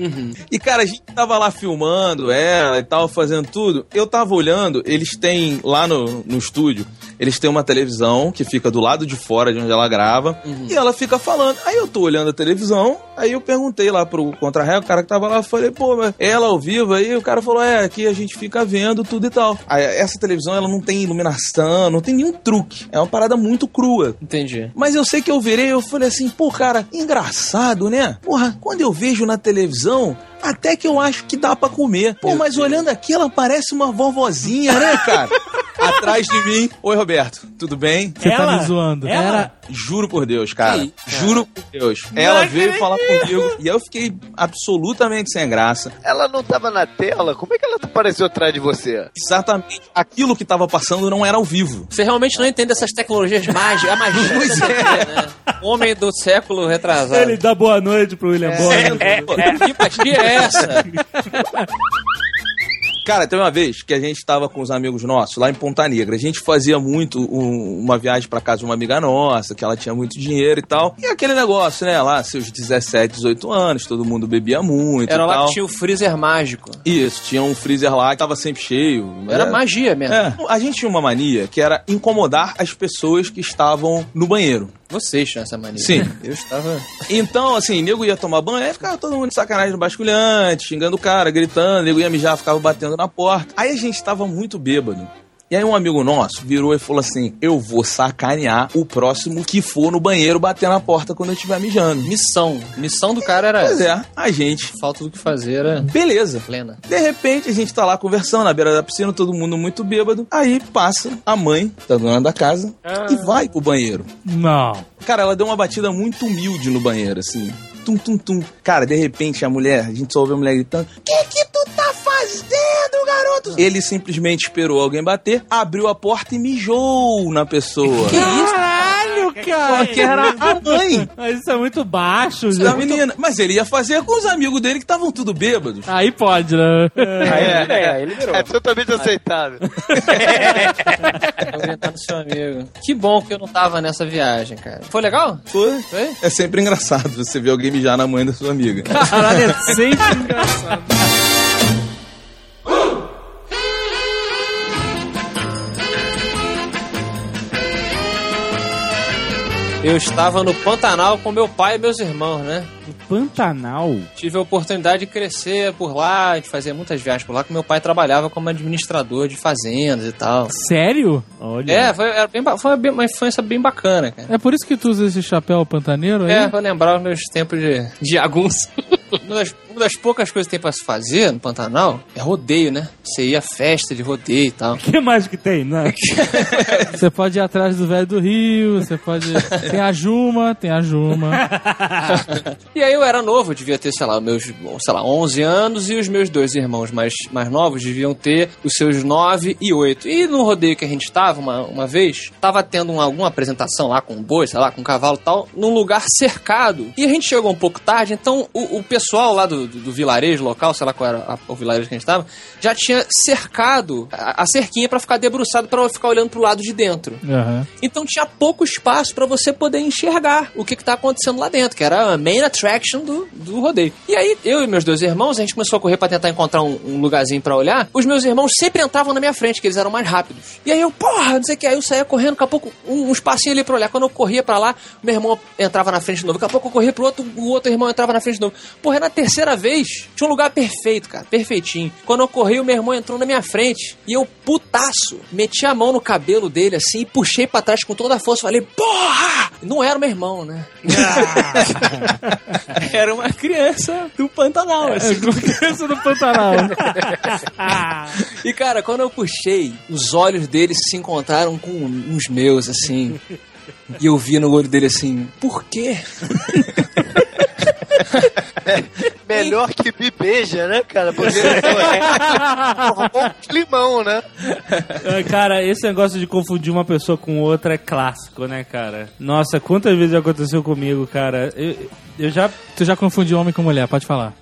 Speaker 3: E, cara, a gente tava lá filmando ela e tal, fazendo tudo. Eu tava olhando, eles têm lá no, no estúdio, eles têm uma televisão que fica do lado de fora de onde ela grava. E ela fica falando. Aí eu tô olhando a televisão, aí eu perguntei lá pro contra o cara que tava lá, falei, pô, mas ela ao vivo aí? O cara falou, é, aqui a gente fica vendo tudo e tal. Aí, essa televisão, ela não tem iluminação, não tem nenhum truque. É uma parada muito crua.
Speaker 4: Entendi.
Speaker 3: Mas eu sei que eu virei, eu falei assim, pô, cara, engraçado, né? Porra, quando eu vejo na televisão, até que eu acho que dá pra comer. Pô, mas olhando aqui, ela parece uma vovozinha, né, cara? <laughs> Atrás de mim. Oi, Roberto, tudo bem?
Speaker 5: Você tá me zoando.
Speaker 2: Ela?
Speaker 5: Era.
Speaker 3: Juro por Deus, cara.
Speaker 4: Isso,
Speaker 3: Juro por Deus. Ela veio falar comigo e eu fiquei absolutamente sem graça.
Speaker 7: ela não tava na tela? Como é que ela apareceu atrás de você?
Speaker 3: Exatamente aquilo que tava passando não era ao vivo.
Speaker 4: Você realmente não entende essas tecnologias mágicas, a magia.
Speaker 3: Pois é.
Speaker 4: né? Homem do século retrasado.
Speaker 2: Ele dá boa noite pro William Bonner.
Speaker 4: Que magia é essa? <laughs>
Speaker 3: Cara, tem uma vez que a gente tava com os amigos nossos lá em Ponta Negra. A gente fazia muito um- uma viagem pra casa de uma amiga nossa, que ela tinha muito dinheiro e tal. E aquele negócio, né? Lá, seus 17, 18 anos, todo mundo bebia muito
Speaker 4: Era lá
Speaker 3: tal.
Speaker 4: que tinha o freezer mágico.
Speaker 3: Isso, tinha um freezer lá que tava sempre cheio.
Speaker 4: Era
Speaker 3: É.
Speaker 4: magia mesmo.
Speaker 3: É, a gente tinha uma mania que era incomodar as pessoas que estavam no banheiro.
Speaker 4: Vocês tinham essa mania.
Speaker 3: Sim.
Speaker 4: Eu estava.
Speaker 3: Então, assim, nego ia tomar banho, aí ficava todo mundo de sacanagem no basculhante, xingando o cara, gritando, nego ia mijar, ficava batendo na porta. Aí a gente tava muito bêbado. E aí um amigo nosso virou e falou assim: Eu vou sacanear o próximo que for no banheiro bater na porta quando eu estiver mijando.
Speaker 4: Missão. Missão do cara era
Speaker 3: Pois
Speaker 4: essa.
Speaker 3: é, a gente.
Speaker 4: Falta do que fazer era
Speaker 3: Beleza.
Speaker 4: plena.
Speaker 3: De repente, a gente tá lá conversando na beira da piscina, todo mundo muito bêbado. Aí passa a mãe da dona da casa e vai pro banheiro.
Speaker 5: Não.
Speaker 3: Cara, ela deu uma batida muito humilde no banheiro, assim. Tum, tum, tum. Cara, de repente, a mulher, a gente só ouve a mulher gritando: Que que tu tá fazendo, garoto? Ele simplesmente esperou alguém bater, abriu a porta e mijou na pessoa.
Speaker 4: Que isso?
Speaker 2: Caralho, cara!
Speaker 3: Porque era a mãe
Speaker 2: Mas <laughs> isso é muito baixo,
Speaker 3: da
Speaker 2: gente.
Speaker 3: menina. Mas ele ia fazer com os amigos dele que estavam tudo bêbados.
Speaker 5: Aí pode, né?
Speaker 6: Aí, é, ele virou.
Speaker 7: É totalmente aceitável.
Speaker 4: Seu amigo. Que bom que eu não tava nessa viagem, cara. Foi legal?
Speaker 3: Foi.
Speaker 4: Foi?
Speaker 3: É sempre engraçado você ver alguém mijar na mãe da sua amiga.
Speaker 5: Caralho, é sempre engraçado.
Speaker 4: Eu estava no Pantanal com meu pai e meus irmãos, né?
Speaker 2: Pantanal.
Speaker 4: Tive a oportunidade de crescer por lá, de fazer muitas viagens por lá, que meu pai trabalhava como administrador de fazendas e tal.
Speaker 5: Sério?
Speaker 2: Olha.
Speaker 4: É, foi, bem, foi bem- uma infância bem bacana, cara.
Speaker 5: É por isso que tu usa esse chapéu pantaneiro aí?
Speaker 4: É, pra lembrar os meus tempos de, de jagunço. <laughs> uma, das, poucas coisas que tem pra se fazer no Pantanal é rodeio, né? Você ia a festa de rodeio e tal.
Speaker 2: O <laughs> que mais que tem, né? <laughs>
Speaker 5: Você pode ir atrás do velho do Rio, você pode. Tem a Juma, tem a Juma. <laughs>
Speaker 4: E aí eu era novo, eu devia ter, sei lá, meus, sei lá, 11 anos e os meus dois irmãos mais, mais novos deviam ter os seus 9 e 8. E no rodeio que a gente estava uma, uma vez, tava tendo uma, alguma apresentação lá com um boi, sei lá, com um cavalo e tal, num lugar cercado. E a gente chegou um pouco tarde, então o, o pessoal lá do, do, do vilarejo local, sei lá qual era a- o vilarejo que a gente tava, já tinha cercado a, a cerquinha pra ficar debruçado pra ficar olhando pro lado de dentro.
Speaker 5: Aham.
Speaker 4: Então tinha pouco espaço pra você poder enxergar o que, que tá acontecendo lá dentro, que era a main attraction do, do rodeio. E aí, eu e meus dois irmãos, a gente começou a correr pra tentar encontrar um, um lugarzinho pra olhar. Os meus irmãos sempre entravam na minha frente, que eles eram mais rápidos. E aí eu, porra, não sei o que. Aí eu saía correndo, daqui a pouco, um, um espacinho ali pra olhar. Quando eu corria pra lá, meu irmão entrava na frente de novo. Daqui a pouco eu corria pro outro, o outro irmão entrava na frente de novo. Porra, na terceira vez, tinha um lugar perfeito, cara, perfeitinho. Quando eu corri, o meu irmão entrou na minha frente. E eu, putaço, meti a mão no cabelo dele assim e puxei pra trás com toda a força. Falei, porra! Não era meu irmão, né? <laughs> era uma criança do Pantanal, assim. <laughs>
Speaker 5: Criança do Pantanal. <laughs>
Speaker 4: E cara, quando eu puxei, os olhos dele se encontraram com os meus, assim. E eu vi no olho dele assim, por quê? <laughs>
Speaker 7: Melhor que me beija, né, cara? Porque formou um climão, né?
Speaker 2: Ah, Cara, esse negócio de confundir uma pessoa com outra é clássico, né, cara? Nossa, quantas vezes aconteceu comigo, cara? Eu, eu já.
Speaker 5: Tu já confundiu homem com mulher, pode falar.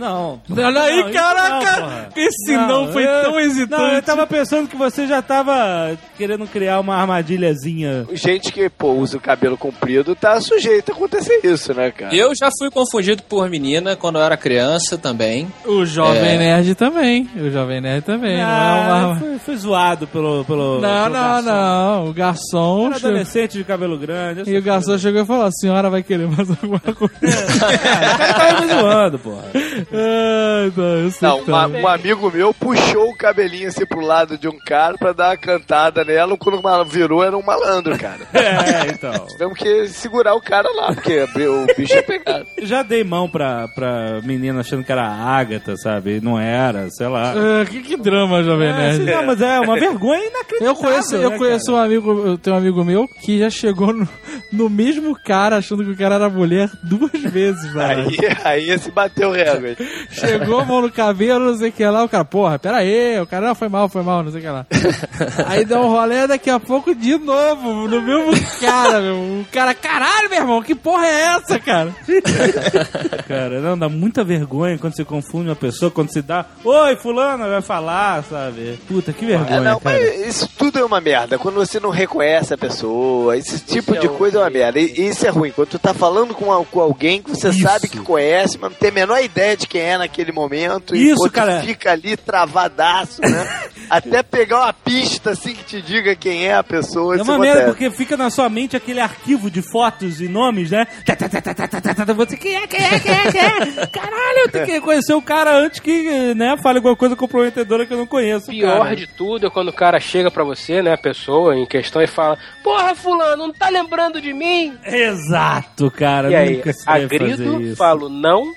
Speaker 2: Não.
Speaker 5: Olha aí,
Speaker 2: Não,
Speaker 5: caraca!
Speaker 2: não.
Speaker 5: Esse não foi
Speaker 2: eu-
Speaker 5: tão hesitante.
Speaker 2: Não, eu tava pensando que você já tava querendo criar uma armadilhazinha.
Speaker 7: Gente que, pô, usa o cabelo comprido tá sujeito a acontecer isso, né, cara?
Speaker 4: Eu já fui confundido por menina quando eu era criança também.
Speaker 5: O Jovem
Speaker 4: É.
Speaker 5: Nerd também. O Jovem Nerd também.
Speaker 2: Ah,
Speaker 5: não, é uma...
Speaker 2: fui, fui zoado pelo. pelo
Speaker 5: não,
Speaker 2: pelo
Speaker 5: não,
Speaker 2: garçom.
Speaker 5: não. O garçom.
Speaker 2: Era
Speaker 5: chegou-
Speaker 2: adolescente de cabelo grande.
Speaker 5: E o garçom chegou e falou: a senhora vai querer mais alguma <laughs> coisa?
Speaker 2: O cara tava me zoando, porra.
Speaker 5: Ai, não, eu sei
Speaker 7: Não, uma-
Speaker 5: tá.
Speaker 7: um amigo meu puxou o cabelinho assim pro lado de um cara pra dar uma cantada nela. Quando ela virou, era um malandro, cara. <laughs>
Speaker 2: É, então.
Speaker 7: Tivemos que segurar o cara lá, porque o bicho é pegado.
Speaker 2: Eu já dei mão pra, pra menina achando que era a Agatha, sabe? Não era, sei lá.
Speaker 5: Ah, que, que drama, Jovem
Speaker 2: É,
Speaker 5: Nerd.
Speaker 2: não, mas é uma vergonha inacreditável.
Speaker 5: Eu conheço, eu
Speaker 2: né,
Speaker 5: conheço
Speaker 2: cara?
Speaker 5: um amigo, eu tenho um amigo meu que já chegou no, no mesmo cara achando que o cara era mulher duas vezes, <laughs> velho.
Speaker 7: Aí, aí se bateu o recorde. <laughs>
Speaker 5: Chegou a mão no cabelo, não sei o que lá, o cara, porra, pera aí, o cara, não, foi mal, foi mal, não sei o que lá. <laughs> Aí deu um rolê, daqui a pouco de novo, no mesmo cara, meu. O cara, caralho, meu irmão, que porra é essa, cara? <laughs>
Speaker 2: Cara, não, dá muita vergonha quando você confunde uma pessoa, quando você dá. Oi, fulano, vai falar, sabe? Puta, que vergonha,
Speaker 7: É, não,
Speaker 2: cara.
Speaker 7: mas isso tudo é uma merda. Quando você não reconhece a pessoa, esse tipo de coisa é uma merda. E e isso é ruim. Quando tu tá falando com, a- com alguém que você
Speaker 2: Isso.
Speaker 7: sabe que conhece, mas não tem a menor ideia quem é naquele momento.
Speaker 2: Isso,
Speaker 7: e
Speaker 2: cara.
Speaker 7: fica ali travadaço, né? <laughs> Até pegar uma pista assim que te diga quem é a pessoa.
Speaker 2: É uma merda, porque fica na sua mente aquele arquivo de fotos e nomes, né? Tá, tá, tá, Você, quem é, quem é, quem é, quem é? <laughs> Caralho, eu tenho que conhecer o cara antes que, né, fale alguma coisa comprometedora que eu não conheço.
Speaker 6: Pior
Speaker 2: cara.
Speaker 6: de tudo é quando o cara chega pra você, né, a pessoa em questão, e fala: Porra, Fulano, não tá lembrando de mim?
Speaker 2: Exato, cara.
Speaker 6: E aí, agrido,
Speaker 2: isso.
Speaker 6: falo não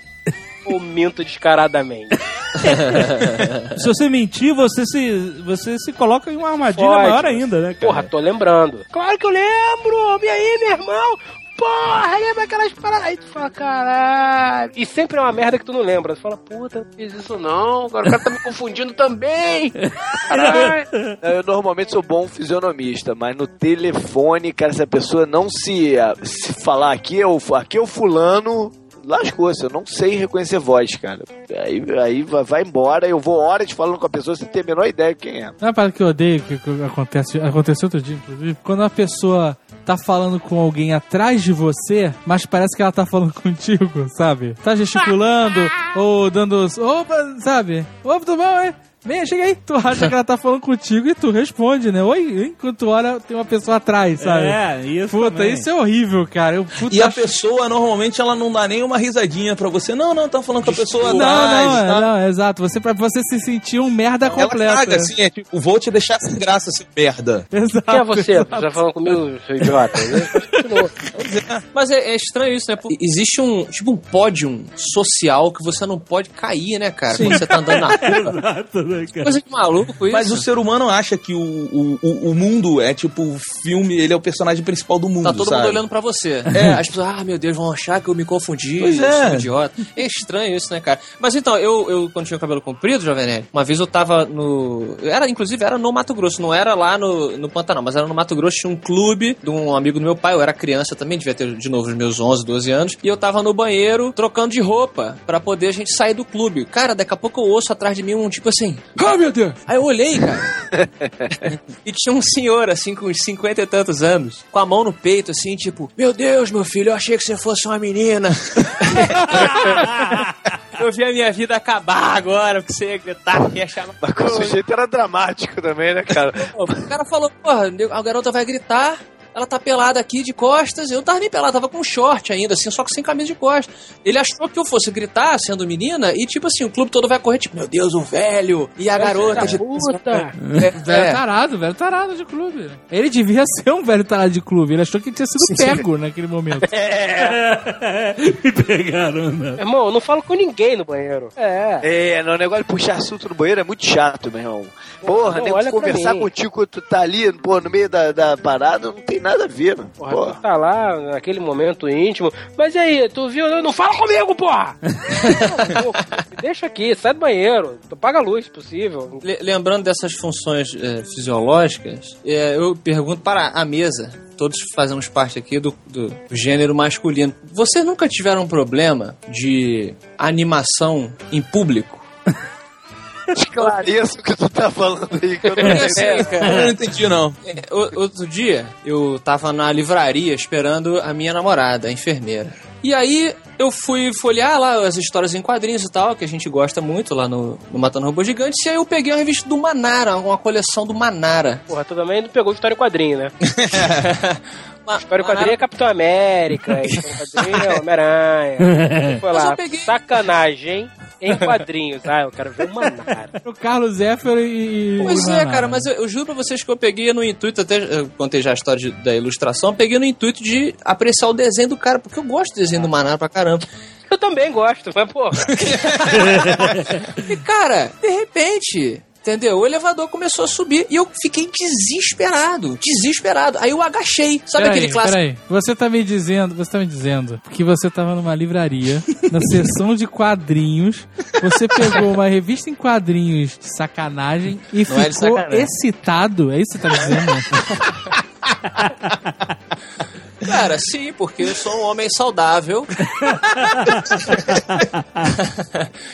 Speaker 6: ou minto descaradamente? <laughs>
Speaker 2: Se você mentir, você se, você se coloca em uma armadilha
Speaker 6: Pode.
Speaker 2: maior ainda, né, cara?
Speaker 6: Porra, tô lembrando. Claro que eu lembro! E aí, meu irmão? Porra, lembra aquelas paradas? Aí tu fala, caralho. E sempre é uma merda que tu não lembra. Tu fala, puta, não fiz isso não. Agora o cara tá me confundindo também. <laughs> Caralho.
Speaker 7: Eu normalmente sou bom fisionomista, mas no telefone, cara, se a pessoa não se, se falar aqui é, o, aqui é o fulano, lascou-se. Eu não sei reconhecer voz, cara. Aí, aí vai, vai embora, eu vou horas falando com a pessoa sem ter a menor ideia de quem é.
Speaker 5: Não é uma parada que eu odeio, que, que acontece, aconteceu outro dia, inclusive, quando a pessoa tá falando com alguém atrás de você, mas parece que ela tá falando <laughs> contigo, sabe? Tá gesticulando, <laughs> ou dando. Opa, sabe? Opa, tudo bom, hein? Vem, chega aí. Tu acha que ela tá falando contigo e tu responde, né? Oi, enquanto tu olha, tem uma pessoa atrás, sabe?
Speaker 2: É, isso
Speaker 5: Puta,
Speaker 2: também.
Speaker 5: isso é horrível, cara. Eu, puta,
Speaker 3: E a
Speaker 5: acho-
Speaker 3: pessoa, normalmente, ela não dá nem uma risadinha pra você. Não, não, tá falando com a pessoa
Speaker 5: Não,
Speaker 3: atrás.
Speaker 5: não, é,
Speaker 3: tá?
Speaker 5: não, é exato. Você, pra você se sentir um merda
Speaker 3: Ela
Speaker 5: completo.
Speaker 3: caga, assim, é tipo, vou te deixar sem graça, seu merda. <laughs>
Speaker 5: Exato.
Speaker 6: Quem é você? Você tá falando comigo, seu idiota? <laughs> Continua.
Speaker 4: Mas é, é estranho isso, né? Pô, Existe um, tipo, um pódio social que você não pode cair, né, cara? Quando você tá andando na <laughs> rua.
Speaker 2: Exato, né, cara?
Speaker 4: Coisa de maluco isso.
Speaker 3: Mas o ser humano acha que o, o, o, o mundo é tipo o filme, ele é o personagem principal do mundo,
Speaker 4: Tá todo
Speaker 3: sabe?
Speaker 4: mundo olhando pra você. É. As pessoas, ah, meu Deus, vão achar que eu me confundi.
Speaker 3: Pois
Speaker 4: eu
Speaker 3: é.
Speaker 4: sou um idiota. É estranho isso, né, cara? Mas então, eu, eu quando tinha o cabelo comprido, Jovem Nerd, uma vez eu tava no. Era, inclusive, era no Mato Grosso, não era lá no, no Pantanal, mas era no Mato Grosso, tinha um clube de um amigo do meu pai, eu era criança também, devia ter de novo os meus 11, 12 anos, e eu tava no banheiro trocando de roupa pra poder a gente sair do clube. Cara, daqui a pouco eu ouço atrás de mim um tipo assim.
Speaker 5: Ah, meu Deus.
Speaker 4: Aí eu olhei, cara. <laughs> e tinha um senhor, assim, com uns 50 e tantos anos, com a mão no peito, assim, tipo: Meu Deus, meu filho, eu achei que você fosse uma menina. <laughs> eu vi a minha vida acabar agora, porque você ia gritar, ia chamar.
Speaker 7: Mas com o sujeito era dramático também, né, cara? <laughs>
Speaker 4: O cara falou: Porra, a garota vai gritar. Ela tá pelada aqui de costas. Eu não tava nem pelada, tava com um short ainda, assim, só que sem camisa de costas. Ele achou que eu fosse gritar, sendo menina, e tipo assim, o clube todo vai correr, tipo, meu Deus, o velho e a garota de.
Speaker 6: Puta. <laughs>
Speaker 4: É,
Speaker 5: Velho
Speaker 4: é.
Speaker 5: tarado, velho tarado de clube. Ele devia ser um velho tarado de clube. Ele achou que tinha sido pego naquele momento. <laughs> <laughs>
Speaker 2: Me pegaram, né?
Speaker 6: Irmão, eu não falo com ninguém no banheiro. É.
Speaker 7: É, no negócio de puxar assunto no banheiro é muito chato, meu irmão. Porra,
Speaker 6: não, pra
Speaker 7: conversar contigo quando tu tá ali, pô, no meio da, da parada, não tem nada a ver, mano.
Speaker 6: Porra,
Speaker 7: Porra.
Speaker 6: tu tá lá naquele momento íntimo. Mas e aí, tu viu? Não fala comigo, porra! <laughs> Deixa aqui, sai do banheiro. Apaga a luz, se possível.
Speaker 4: Le- Lembrando dessas funções é, fisiológicas, é, eu pergunto para a mesa, todos fazemos parte aqui do, do gênero masculino. Vocês nunca tiveram um problema de animação em público? <laughs>
Speaker 7: Esclareça o que tu tá falando aí, que eu não
Speaker 4: Porque
Speaker 7: sei.
Speaker 4: assim,
Speaker 3: Eu
Speaker 4: cara,
Speaker 3: não entendi, não.
Speaker 4: é, outro dia eu tava na livraria esperando a minha namorada, a enfermeira. E aí eu fui folhear lá as histórias em quadrinhos e tal, que a gente gosta muito lá no, no Matando Robô Gigantes, e aí eu peguei uma revista do Manara, uma coleção do Manara.
Speaker 6: Porra, tu também não pegou História em Quadrinho, né? <laughs>
Speaker 4: Ma-
Speaker 6: História em
Speaker 4: Manara-
Speaker 6: Quadrinho é Capitão América, <laughs> História em Quadrinho é Homem-Aranha. Foi lá,
Speaker 4: peguei-
Speaker 6: sacanagem em quadrinhos. Ah, eu quero ver o Manara.
Speaker 5: O Carlos Zéfiro e.
Speaker 4: Pois é, cara, mas eu, eu juro pra vocês que eu peguei no intuito, até eu contei já a história de- da ilustração, eu peguei no intuito de apreciar o desenho do cara, porque eu gosto do desenho do Manara pra caramba.
Speaker 6: Eu também gosto, mas porra. <laughs>
Speaker 4: E cara, de repente, entendeu? O elevador começou a subir e eu fiquei desesperado, desesperado. Aí eu agachei, sabe
Speaker 5: Peraí,
Speaker 4: aquele clássico?
Speaker 5: Peraí, você tá me dizendo, você tá me dizendo que você tava numa livraria, na <laughs> seção de quadrinhos, você pegou uma revista em quadrinhos de sacanagem e
Speaker 4: Não é
Speaker 5: ficou
Speaker 4: sacanagem.
Speaker 5: excitado, é isso que você tá me dizendo? <laughs>
Speaker 4: Cara, sim, porque eu sou um homem saudável. <laughs>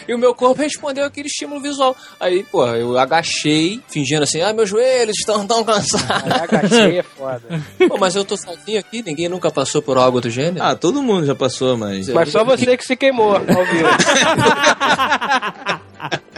Speaker 4: e o meu corpo respondeu aquele estímulo visual. Aí, pô, eu agachei, fingindo assim, ah, meus joelhos estão tão cansados.
Speaker 6: Aí agachei é foda.
Speaker 4: Pô, mas eu tô sozinho aqui, ninguém nunca passou por algo do gênero.
Speaker 3: Ah, todo mundo já passou, mas.
Speaker 6: Mas só você que se queimou ao vivo. <laughs>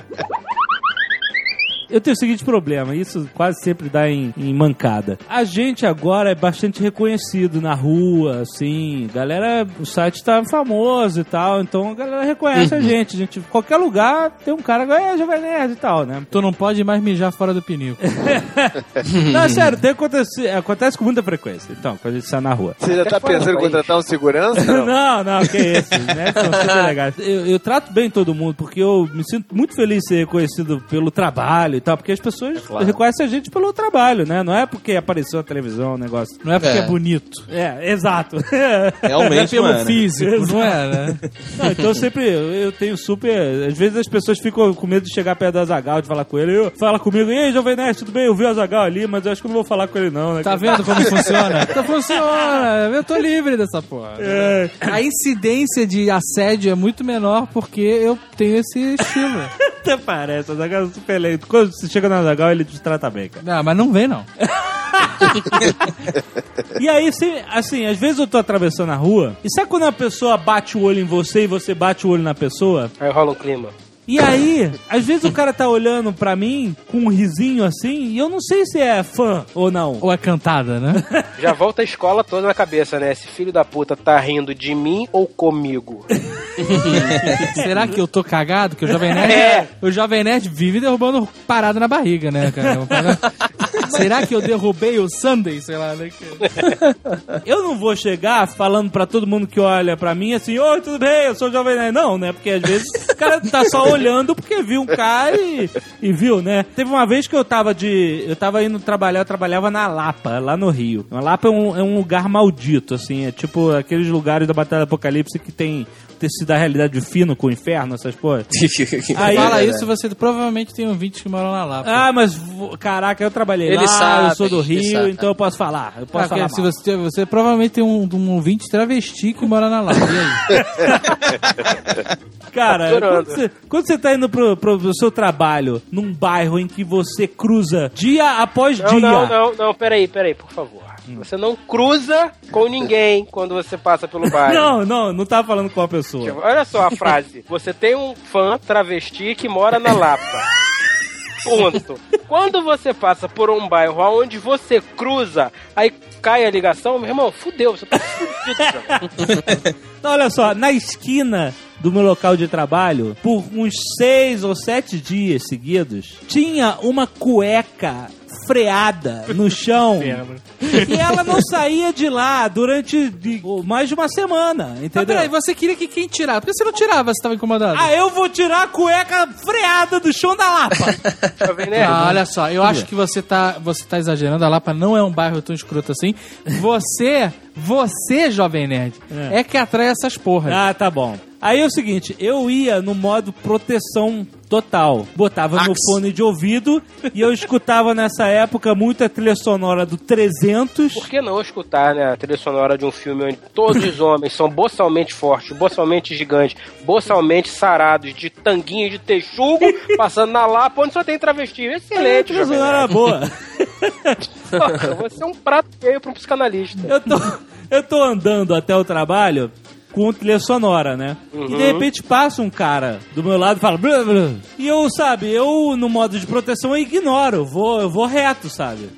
Speaker 2: Eu tenho o seguinte problema, isso quase sempre dá em, em mancada. A gente agora é bastante reconhecido na rua, assim, galera, o site tá famoso e tal, então a galera reconhece a gente. A gente, qualquer lugar tem um cara que é Jovem Nerd e tal, né?
Speaker 5: tu não pode mais mijar fora do pinico. <laughs>
Speaker 2: Não, é sério, tem acontece, acontece com muita frequência. Então, quando a gente sai na rua.
Speaker 7: Você já tá
Speaker 6: fora do
Speaker 7: pensando em contratar um segurança? Não. <laughs>
Speaker 2: Não, não, que isso. Né? São super legais. <laughs> Eu, eu trato bem todo mundo, porque eu me sinto muito feliz de ser reconhecido pelo trabalho e tal, porque as pessoas reconhecem a gente pelo trabalho, né? Não é porque apareceu na televisão o negócio.
Speaker 5: Não é porque é,
Speaker 4: É.
Speaker 5: bonito.
Speaker 2: É, exato. <laughs>
Speaker 3: Realmente,
Speaker 5: Pelo
Speaker 3: mano.
Speaker 5: físico, não é, né?
Speaker 2: Não, então sempre eu, tenho super. Às vezes as pessoas ficam com medo de chegar perto do Azagal, de falar com ele. Eu, fala comigo, e aí, Jovem Nerd, tudo bem? Eu vi o Azagal ali, mas eu acho que eu não vou falar com ele, não, né?
Speaker 5: Tá vendo como <laughs> funciona? Tá funciona. Eu tô livre dessa porra.
Speaker 2: É.
Speaker 5: A incidência de assédio é muito menor porque eu tenho esse estilo.
Speaker 2: Até parece, o Azagal é super lento. Quando você chega no Azagal, ele te trata bem, cara.
Speaker 5: Não, mas não vem, não. <laughs>
Speaker 2: E aí, se- assim, às vezes eu tô atravessando a rua, e sabe quando a pessoa bate o olho em você e você bate o olho na pessoa?
Speaker 6: Aí rola um clima.
Speaker 2: E aí, às vezes o cara tá olhando pra mim com um risinho assim, e eu não sei se é fã ou não.
Speaker 5: Ou é cantada, né? <laughs>
Speaker 6: Já volta a escola toda na cabeça, né? Esse filho da puta tá rindo de mim ou comigo? <laughs>
Speaker 5: Será que eu tô cagado? Que o Jovem Nerd,
Speaker 6: É.
Speaker 5: o Jovem Nerd vive derrubando parada na barriga, né, cara? Será que eu derrubei o Sunday, sei lá, né?
Speaker 2: Eu não vou chegar falando pra todo mundo que olha pra mim assim, oi, tudo bem, eu sou Jovem Nerd. Não, né? Porque às vezes o cara tá só olhando porque viu um cara e, e viu, né? Teve uma vez que eu tava de. Eu tava indo trabalhar, eu trabalhava na Lapa, lá no Rio. A Lapa é um, é um lugar maldito, assim, é tipo aqueles lugares da Batalha do Apocalipse que tem tecido da realidade fino com o inferno, essas coisas. <laughs> Aí,
Speaker 5: Fala isso, você provavelmente tem ouvintes que moram na Lapa.
Speaker 2: Ah, mas caraca, eu trabalhei
Speaker 4: Ele
Speaker 2: lá,
Speaker 4: sabe,
Speaker 2: eu sou do Rio,
Speaker 4: sabe.
Speaker 2: então eu posso falar. Eu posso
Speaker 5: Ah,
Speaker 2: falar.
Speaker 5: se você, você provavelmente tem um, um ouvinte travesti que mora na Lapa. E aí? <laughs>
Speaker 2: Cara, quando você, quando você tá indo pro, pro, pro seu trabalho num bairro em que você cruza dia após
Speaker 6: Não,
Speaker 2: dia.
Speaker 6: não, não, não, peraí, peraí, por favor. Você não cruza com ninguém quando você passa pelo <laughs> bairro.
Speaker 2: Não, não, não tava falando com a pessoa.
Speaker 6: Tipo, Olha só a frase. <laughs> Você tem um fã travesti que mora na Lapa. Ponto. Quando você passa por um bairro onde você cruza, aí cai a ligação, meu irmão, fudeu, você tá fudido. <laughs>
Speaker 2: Então, olha só, na esquina do meu local de trabalho, por uns seis ou sete dias seguidos, tinha uma cueca freada no chão <laughs> e ela não saía de lá durante de- mais de uma semana,
Speaker 5: Mas
Speaker 2: entendeu?
Speaker 5: peraí, você queria que quem tirasse? Por que você não tirava se tava incomodado?
Speaker 2: Ah, eu vou tirar a cueca freada do chão da Lapa. <laughs>
Speaker 6: Jovem Nerd.
Speaker 5: Ah, olha só, eu acho que você tá, você tá exagerando. A Lapa não é um bairro tão escroto assim. Você, você, Jovem Nerd,
Speaker 2: É.
Speaker 5: é, que atrai essas porras.
Speaker 2: Ah, tá bom. Aí é o seguinte, eu ia no modo proteção total. Botava no fone de ouvido e eu escutava nessa época muita trilha sonora do 300.
Speaker 6: Por que não escutar né, a trilha sonora de um filme onde todos os homens são boçalmente fortes, boçalmente gigantes, boçalmente sarados, de tanguinha de texugo, passando na Lapa onde só tem travesti?
Speaker 2: A
Speaker 6: Excelente,
Speaker 2: trilha
Speaker 6: Jovem
Speaker 2: sonora boa.
Speaker 6: Porra, Você é um prato feio pra um psicanalista.
Speaker 2: Eu tô, eu tô andando até o trabalho com trilha sonora, né? E de repente passa um cara do meu lado e fala. "Blá, blá". E eu, sabe, eu no modo de proteção eu ignoro, eu vou, eu vou reto, sabe?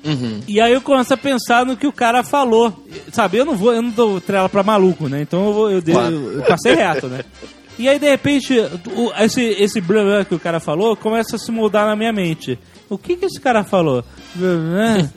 Speaker 2: E aí eu começo a pensar no que o cara falou. Sabe, eu não vou, eu não dou trela pra maluco, né? Então eu, vou, eu, eu, eu passei reto, né? <laughs> E aí, de repente, o- esse, esse blá blá que o cara falou começa a se mudar na minha mente. O que que esse cara falou? Blá, blá,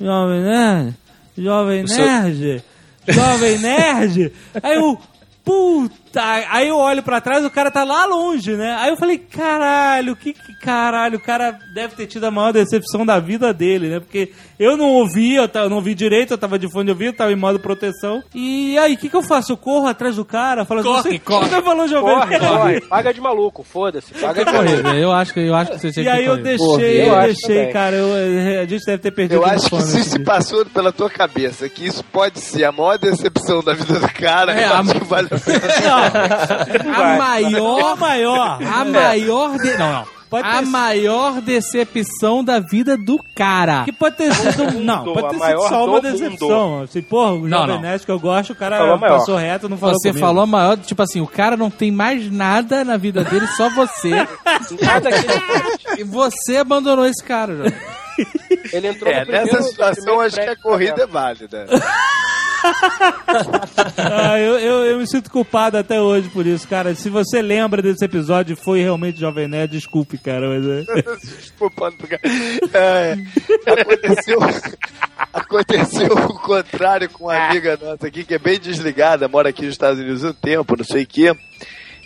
Speaker 2: Jovem Nerd? Jovem Nerd? Jovem Nerd? Aí eu... 不 Puta! Aí eu olho pra trás o cara tá lá longe, né? Aí eu falei, caralho, que, que caralho, o cara deve ter tido a maior decepção da vida dele, né? Porque eu não ouvi, eu, eu não ouvi direito, eu tava de fone de ouvido, tava em modo proteção. E aí, o que que eu faço? Eu corro atrás do cara, falo assim,
Speaker 5: Corre,
Speaker 2: você,
Speaker 5: corre.
Speaker 2: falou Jovem
Speaker 6: Corre,
Speaker 2: Nerd?
Speaker 6: corre. <laughs> Paga de maluco, foda-se. Paga de maluco.
Speaker 5: Corrida, eu acho que eu acho que você tinha
Speaker 2: E
Speaker 5: que
Speaker 2: aí eu deixei,
Speaker 6: Eu
Speaker 2: eu, deixei,
Speaker 6: também.
Speaker 2: cara, eu- a gente deve ter perdido
Speaker 7: Eu acho que se se passou pela tua cabeça que isso pode ser a maior decepção da vida do cara,
Speaker 5: É,
Speaker 7: eu
Speaker 5: a-
Speaker 7: que vale a <laughs> pena.
Speaker 5: A
Speaker 2: É
Speaker 5: maior,
Speaker 2: o maior.
Speaker 5: a maior, de... não, não.
Speaker 2: Pode
Speaker 5: a
Speaker 2: ter-
Speaker 5: maior decepção da vida do cara.
Speaker 2: Que pode ter sido. Não, pode
Speaker 6: a
Speaker 2: ter sido só uma decepção. Assim, porra, o
Speaker 5: Não,
Speaker 2: Jovem
Speaker 5: não.
Speaker 2: Nerd que eu gosto, o cara
Speaker 6: Falou a maior.
Speaker 2: passou reto, não falou
Speaker 5: Você
Speaker 2: comigo.
Speaker 5: falou a maior, tipo assim, o cara não tem mais nada na vida dele, só você. <laughs>
Speaker 6: Nada que
Speaker 5: e você abandonou esse cara, Jovem.
Speaker 6: ele entrou
Speaker 7: É,
Speaker 6: no primeiro,
Speaker 7: nessa situação acho que a corrida é válida. <laughs>
Speaker 2: Ah, eu, eu, eu me sinto culpado até hoje por isso, cara. Se você lembra desse episódio e foi realmente Jovem Nerd, desculpe, cara. Mas é... <laughs>
Speaker 7: Desculpando cara. É, aconteceu, aconteceu o contrário com uma amiga nossa aqui, que é bem desligada, mora aqui nos Estados Unidos há um tempo, não sei o quê.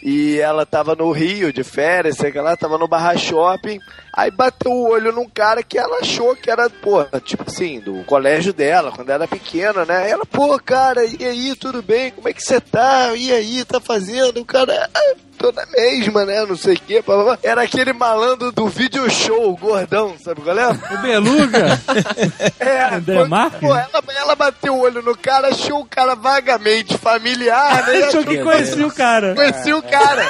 Speaker 7: E ela tava no Rio de férias, sei lá, tava no Barra Shopping. Aí bateu o olho num cara que ela achou que era, pô, tipo assim, do colégio dela, quando ela era pequena, né? Ela, pô, cara, e aí, tudo bem? Como é que você tá? E aí, tá fazendo? O cara, ah, tô na mesma, né? Não sei o quê. blá, blá, blá. Era aquele malandro do video show, gordão, sabe qual é?
Speaker 5: O Beluga? <laughs>
Speaker 7: É,
Speaker 2: André Marques?
Speaker 7: pô, ela, ela bateu o olho no cara, achou o cara vagamente familiar, né? <laughs>
Speaker 2: Achou que conhecia o cara.
Speaker 7: Conheci o cara.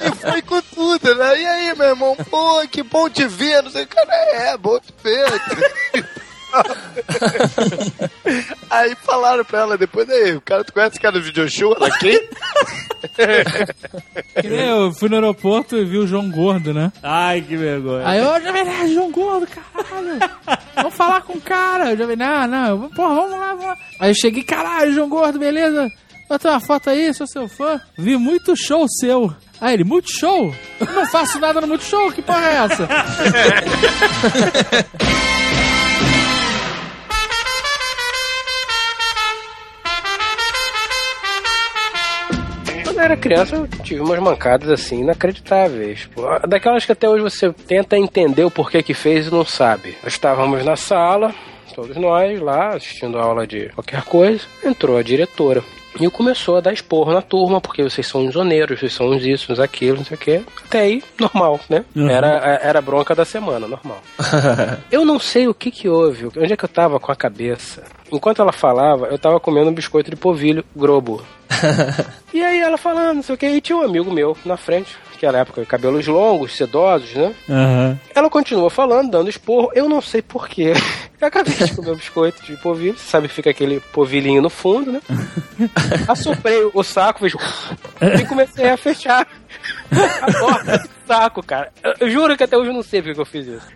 Speaker 7: e foi com tudo, né? E aí, meu irmão? Pô, que bom te ver. Não sei o cara. É, bom te ver. <laughs> <laughs> Aí falaram pra ela depois, aí, o cara, tu conhece o cara do video show? Ela, quem? <laughs>
Speaker 5: Que nem Eu fui no aeroporto e vi o João Gordo, né?
Speaker 2: Ai, que vergonha.
Speaker 5: Aí eu, Jovem Nerd, João Gordo, caralho. Vamos falar com o cara. O Jovem Nerd, não, eu, porra, vamos lá, vamos lá. Aí eu cheguei, caralho, João Gordo, beleza? Bota uma foto aí, sou seu fã. Vi muito show seu. Aí ele, muito show? Eu não faço nada no muito show, que porra é essa? <laughs>
Speaker 6: era criança, eu tive umas mancadas assim inacreditáveis. Pô, Daquelas que até hoje você tenta entender o porquê que fez e não sabe. Estávamos na sala, todos nós lá, assistindo a aula de qualquer coisa. Entrou a diretora. E começou a dar esporro na turma, porque vocês são uns oneiros, vocês são uns isso, uns aquilo, não sei o quê. Até aí, normal, né? Era, era a bronca da semana, normal. <laughs> eu não sei o que que houve, onde é que eu tava com a cabeça. Enquanto ela falava, eu tava comendo um biscoito de polvilho grobo. <laughs> E aí ela falando, não sei o que, e tinha um amigo meu na frente, naquela época, cabelos longos, sedosos, né?
Speaker 2: Aham.
Speaker 6: Ela continua falando, dando esporro, eu não sei porquê. <laughs> Eu acabei de comer um biscoito de polvilho, você sabe fica aquele polvilhinho no fundo, né? <laughs> Assoprei o saco, vejo. <laughs> E comecei a fechar a porta do saco, cara. Eu, juro que até hoje eu não sei porque que eu fiz isso.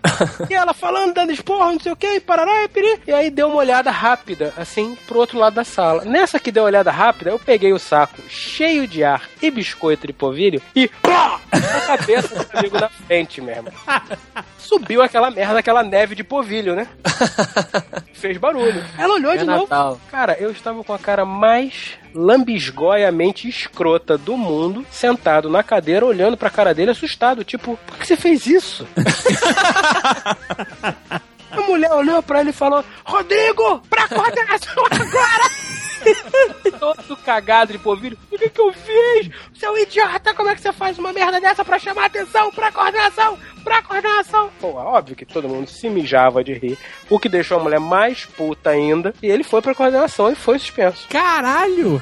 Speaker 6: E ela falando, dando esporro, não sei o que, parará, e piri. E aí deu uma olhada rápida, assim, pro outro lado da sala. Nessa que deu uma olhada rápida, eu peguei o saco cheio de ar e biscoito de polvilho e pá! Na cabeça do amigo na frente mesmo. Subiu aquela merda, aquela neve de polvilho, né? Fez barulho. Ela olhou
Speaker 4: É
Speaker 6: de novo.
Speaker 4: Natal.
Speaker 6: Cara, eu estava com a cara mais lambisgoiamente escrota do mundo, sentado na cadeira, olhando pra cara dele, assustado. Tipo, por que você fez isso? <laughs> a mulher olhou pra ele e falou: Rodrigo, pra coordenação <laughs> agora! Todo cagado de polvilho. Que, que eu fiz? Seu idiota, como é que você faz uma merda dessa pra chamar atenção? Pra coordenação! Pra coordenação! Pô, óbvio que todo mundo se mijava de rir, o que deixou a mulher mais puta ainda. E ele foi pra coordenação e foi suspenso.
Speaker 5: Caralho!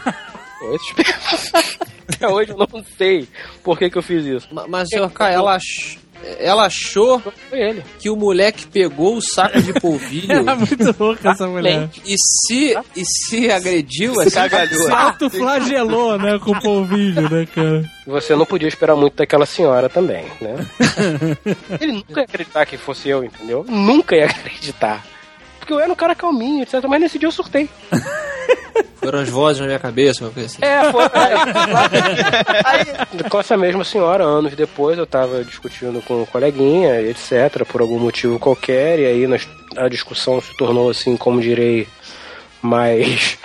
Speaker 6: Foi suspenso. <laughs> Até hoje eu não sei por que, que eu fiz isso.
Speaker 4: Ma- Mas, senhor K, ela, ach- ela achou
Speaker 6: Foi ele.
Speaker 4: que o moleque pegou o saco de polvilho
Speaker 5: Era <laughs> muito louca essa mulher.
Speaker 4: e se, e se agrediu assim.
Speaker 3: Cagalhou.
Speaker 5: Auto-flagelou, né, com o polvilho, né, cara?
Speaker 6: Você não podia esperar muito daquela senhora também, né? <laughs> Ele nunca ia acreditar que fosse eu, entendeu? Nunca ia acreditar. Porque eu era um cara calminho, etc. Mas nesse dia eu surtei. <laughs>
Speaker 4: Foram as vozes na minha cabeça, uma coisa assim.
Speaker 6: É, foi. Aí, com essa mesma senhora, anos depois, eu tava discutindo com um coleguinha, etc., por algum motivo qualquer, e aí nós- a discussão se tornou, assim, como direi, mais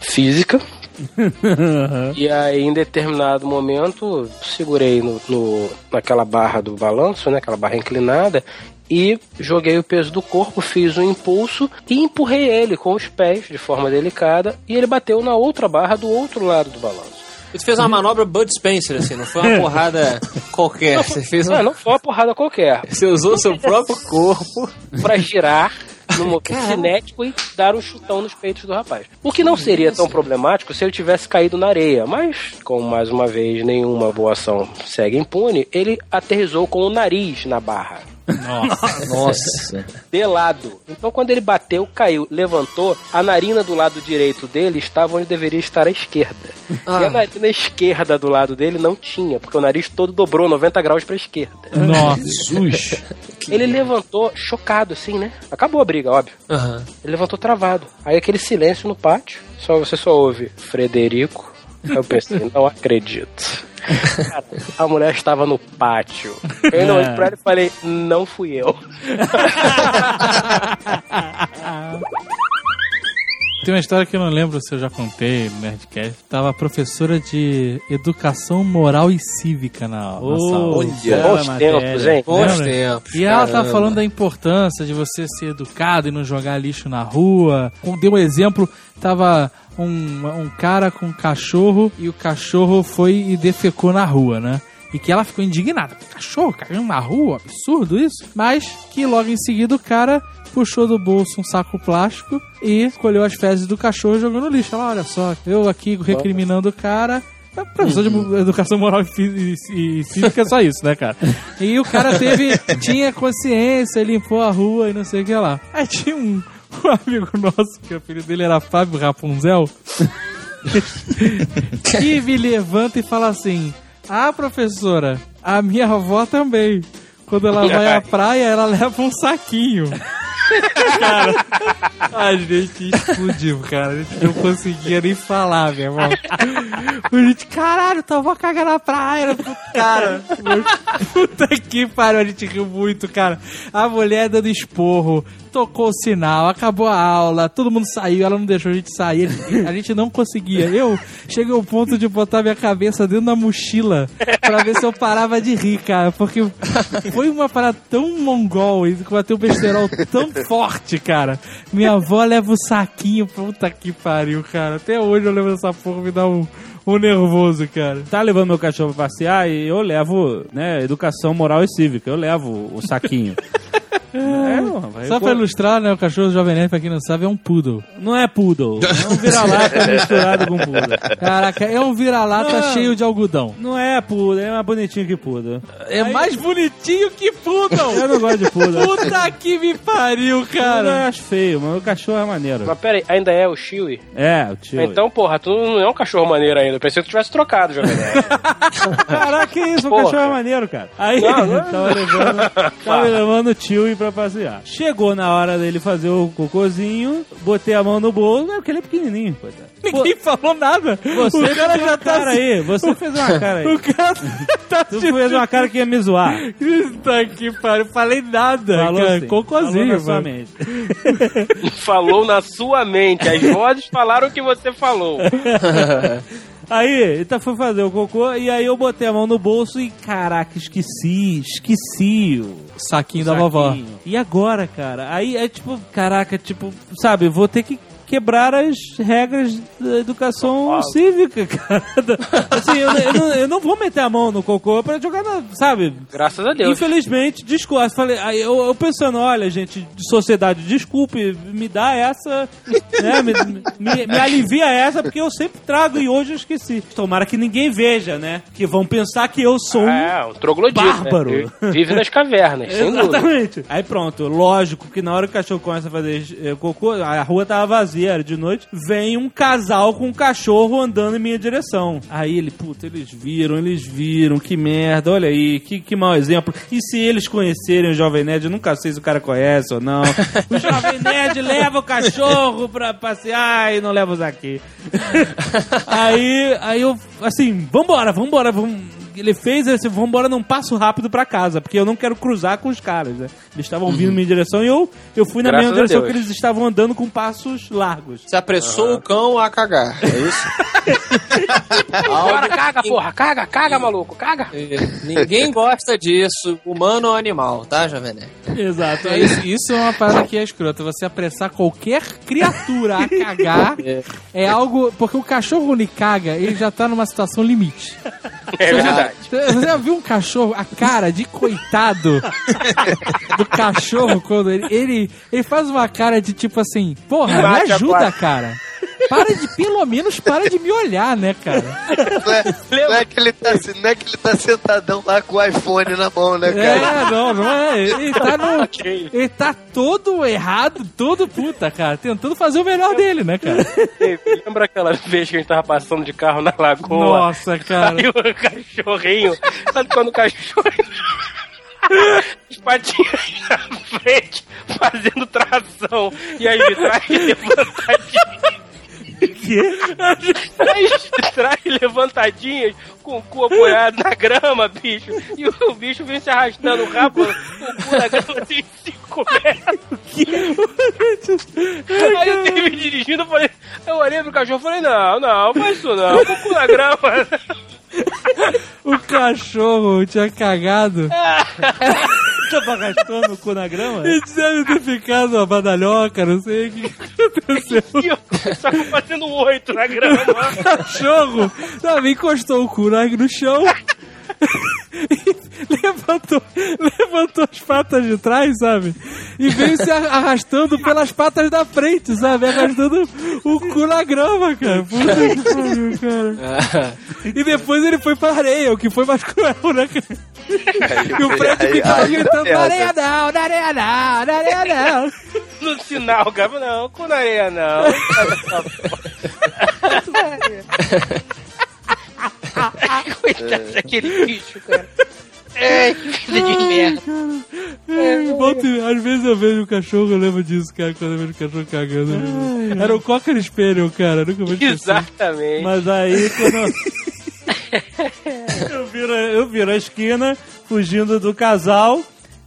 Speaker 6: física. <laughs> E aí, em determinado momento, segurei no, no- naquela barra do balanço, né? Aquela barra inclinada. E joguei o peso do corpo, fiz um impulso e empurrei ele com os pés de forma delicada. E ele bateu na outra barra do outro lado do balanço.
Speaker 4: E tu fez uma manobra Bud Spencer, assim, não foi uma <laughs> porrada qualquer. Você fez
Speaker 6: Não,
Speaker 4: uma...
Speaker 6: não foi uma porrada qualquer.
Speaker 4: Você usou seu próprio corpo.
Speaker 6: Pra girar no <laughs> movimento cinético e dar um chutão nos peitos do rapaz. O que não seria tão problemático se ele tivesse caído na areia, mas, como mais uma vez nenhuma boa ação segue impune, ele aterrizou com o nariz na barra.
Speaker 4: Nossa. <laughs>
Speaker 6: De lado. Então, quando ele bateu, caiu, levantou, a narina do lado direito dele estava onde deveria estar a esquerda. E a
Speaker 4: Ah.
Speaker 6: narina esquerda do lado dele não tinha, porque o nariz todo dobrou 90 graus pra esquerda.
Speaker 5: Nossa.
Speaker 3: Jesus. <laughs>
Speaker 6: Ele levantou chocado, assim, né? Acabou a briga, óbvio.
Speaker 4: Aham.
Speaker 6: Ele levantou travado. Aí aquele silêncio no pátio. Só você só ouve Frederico. Eu pensei, não acredito. Cara, a mulher estava no pátio. Eu ainda olhei pra ela e falei, não fui eu. <laughs>
Speaker 5: Tem uma história que eu não lembro se eu já contei no Nerdcast. Tava a professora de educação moral e cívica na, na sala.
Speaker 3: Olha.
Speaker 6: Bons tempos, hein?
Speaker 4: Bons tempos.
Speaker 5: E ela
Speaker 4: caramba.
Speaker 5: falando da importância de você ser educado e não jogar lixo na rua. Deu um exemplo, tava um, um cara com um cachorro e o cachorro foi e defecou na rua, né? E que ela ficou indignada. Cachorro cagando na rua, absurdo isso. Mas que logo em seguida o cara puxou do bolso um saco plástico e colheu as fezes do cachorro e jogou no lixo. Ela, olha só, eu aqui recriminando o cara. É, Professor de educação moral e e, e cívica é só isso, né, cara? E o cara teve, <laughs> tinha consciência, limpou a rua e não sei o que lá. Aí tinha um, um amigo nosso, que o apelido dele era Fábio Rapunzel, <laughs> que me levanta e fala assim: Ah, professora, a minha avó também. Quando ela vai à <laughs> praia, ela leva um saquinho. <laughs> cara, a gente explodiu, cara. A gente não conseguia nem falar, meu irmão. A gente, caralho, tua avó caga na praia. Cara, puta que pariu, a gente riu muito, cara. A mulher dando esporro, tocou o sinal, acabou a aula, todo mundo saiu, ela não deixou a gente sair, a gente não conseguia. Eu cheguei ao ponto de botar minha cabeça dentro da mochila pra ver se eu parava de rir, cara, porque foi uma parada tão mongol e bateu um besterol tão forte, cara. Minha avó leva o saquinho, puta que pariu, cara. Até hoje eu lembro dessa porra, me dá um, um nervoso, cara.
Speaker 2: Tá levando meu cachorro pra passear e eu levo, né, educação moral e cívica. Eu levo o saquinho. <laughs> É, mano, vai-
Speaker 5: Só pra ilustrar, né, o cachorro do Jovem Nerd, pra quem não sabe, é um poodle.
Speaker 2: Não é poodle. <laughs> É um vira-lata <laughs> misturado com poodle.
Speaker 5: Caraca, é um vira-lata
Speaker 2: Não.
Speaker 5: cheio de algodão.
Speaker 2: Não é poodle, é mais bonitinho que poodle.
Speaker 5: É mais bonitinho que poodle! <laughs>
Speaker 2: Eu não gosto de poodle.
Speaker 5: Puta que me pariu,
Speaker 2: Eu
Speaker 5: cara!
Speaker 2: acho feio, mas o cachorro é maneiro.
Speaker 6: Mas pera aí, ainda é o Chewie?
Speaker 2: É, o tio.
Speaker 6: Então, porra, tu não é um cachorro maneiro ainda. Eu pensei que tu tivesse trocado, Jovem Nerd.
Speaker 2: Caraca, que isso? O
Speaker 6: Porra.
Speaker 2: cachorro é maneiro, cara. Aí
Speaker 6: Não, não é-
Speaker 2: tava levando, tava levando o tio pra passear. Chegou na hora dele fazer o cocôzinho, botei a mão no bolso, é porque ele é pequenininho, coitado.
Speaker 5: Ninguém falou nada.
Speaker 2: Você
Speaker 5: o cara já tá
Speaker 2: cara aí, você fez uma cara aí.
Speaker 5: O cara tá <laughs>
Speaker 2: Tu fez uma cara que ia me zoar.
Speaker 5: Puta que pariu, falei nada,
Speaker 2: Falou
Speaker 5: cara.
Speaker 2: assim,
Speaker 5: Cocôzinho,
Speaker 2: falou na sua
Speaker 5: mano.
Speaker 2: mente.
Speaker 6: falou na sua mente. As vozes falaram o que você falou. <laughs>
Speaker 2: Aí, então foi fazer o cocô e aí eu botei a mão no bolso e caraca, esqueci, esqueci o
Speaker 5: Saquinho da vovó.
Speaker 2: saquinho. E agora, cara? Aí é tipo, caraca, tipo, sabe, vou ter que quebrar as regras da educação cívica, <laughs> cara. Assim, eu, eu não, eu não vou meter a mão no cocô pra jogar na, sabe?
Speaker 6: Graças a Deus.
Speaker 2: Infelizmente, desculpa. Falei, aí eu, eu pensando, olha, gente, de sociedade, desculpe, me dá essa, né? Me, me, me alivia essa, porque eu sempre trago e hoje eu esqueci. Tomara que ninguém veja, né? Que vão pensar que eu sou um.
Speaker 6: É, um troglodita.
Speaker 2: Bárbaro.
Speaker 6: Né? Vive nas cavernas, sem dúvida. <laughs>
Speaker 2: Exatamente. Aí pronto, lógico que na hora que o cachorro começa a fazer eh, cocô, a rua tava vazia, de noite, vem um casal com um cachorro andando em minha direção. Aí ele, puta, eles viram, eles viram, que merda, olha aí, que, que mau exemplo. E se eles conhecerem o Jovem Nerd, eu nunca sei se o cara conhece ou não. O Jovem Nerd leva o cachorro pra passear e não leva os aqui. <laughs> aí, aí eu, assim, vambora, vambora, vamos ele fez esse vambora num passo rápido pra casa, porque eu não quero cruzar com os caras, né? Eles estavam vindo em minha direção e eu, eu fui na
Speaker 6: Graças
Speaker 2: mesma direção
Speaker 6: Deus.
Speaker 2: que eles estavam andando com passos largos.
Speaker 4: Se apressou o cão a cagar, é isso? <laughs>
Speaker 6: Bora, caga, porra, caga, caga, maluco, caga.
Speaker 4: É, Ninguém gosta disso, humano ou animal, tá, Jovem Nerd?
Speaker 2: Exato.
Speaker 5: É isso, isso é uma parada que é escrota. Você apressar qualquer criatura a cagar <laughs> é algo. Porque o cachorro, quando ele caga, ele já tá numa situação limite.
Speaker 6: É verdade.
Speaker 5: Você já viu um cachorro, a cara de coitado <laughs> do cachorro quando ele, ele, ele faz uma cara de tipo assim, porra, me
Speaker 6: Bate
Speaker 5: ajuda, cara. Para de, pelo menos, para de me olhar, né, cara?
Speaker 7: Não é, não é que ele tá, não é que ele tá sentadão lá com o iPhone na mão, né, cara?
Speaker 5: É, não, não é. Ele tá no. <laughs> Ele tá todo errado, todo puta, cara. Tentando fazer o melhor dele, né, cara?
Speaker 6: Ei, Lembra aquela vez que a gente tava passando de carro na lagoa?
Speaker 5: Nossa, cara.
Speaker 6: Aí o cachorrinho, sabe quando o cachorrinho. <laughs> As patinhas na frente fazendo tração e as vitrais levantadinhas. As vitrais levantadinhas com o cu apoiado na grama, bicho. E o bicho vem se arrastando o rabo, o cu na grama assim, 5 metros. Aí eu teve dirigindo, eu falei, eu olhei pro cachorro e falei, não, não, faz isso não, com o cu na grama.
Speaker 5: O cachorro tinha cagado. <laughs>
Speaker 2: Tava arrastando o cu na grama?
Speaker 5: Ele deve ter ficado uma badalhoca, não sei o que aconteceu. <laughs>
Speaker 6: E eu só que fazendo um oito na grama.
Speaker 5: O <laughs> cachorro sabe, encostou o cu na- no chão. E <laughs> levantou, levantou as patas de trás, sabe? E veio se arrastando pelas patas da frente, sabe? Arrastando o cu na grama, cara. Puta que pariu, cara. E depois ele foi pra areia, o que foi mais cruel, né, cara? E o
Speaker 7: Aí-
Speaker 5: ficava gritando, na areia não, na areia não, na areia não.
Speaker 6: no sinal, cara. Não, com na areia não. <laughs> Coitado daquele bicho, cara. <laughs> É, que vida de merda.
Speaker 5: É, volta às vezes eu vejo o cachorro, eu lembro disso, cara, quando eu vejo o cachorro cagando. Era o Cocker Spaniel, cara, nunca vou esquecer.
Speaker 6: Exatamente.
Speaker 2: Mas aí, quando. <laughs> eu, viro, eu viro a esquina, fugindo do casal,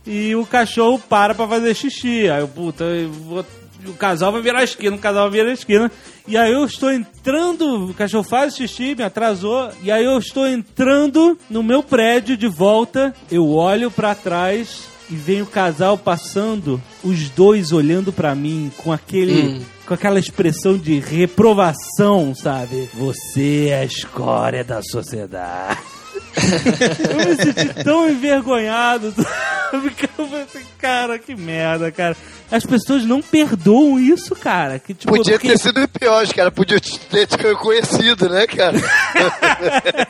Speaker 2: e o cachorro para pra fazer xixi. Aí eu, puta, eu vou- o casal vai virar a esquina, o casal vai virar a esquina. E aí eu estou entrando, o cachorro faz xixi, me atrasou. E aí eu estou entrando no meu prédio de volta. Eu olho pra trás e vem o casal passando, os dois olhando pra mim com aquele. Com aquela expressão de reprovação, sabe? Você é a escória da sociedade. Eu me senti tão envergonhado. <laughs> sabe? Que eu falei assim, cara, que merda, cara. As pessoas não perdoam isso, cara. Que, tipo,
Speaker 7: Podia
Speaker 2: porque-
Speaker 7: ter sido pior, os caras podiam ter te reconhecido, né, cara? <laughs>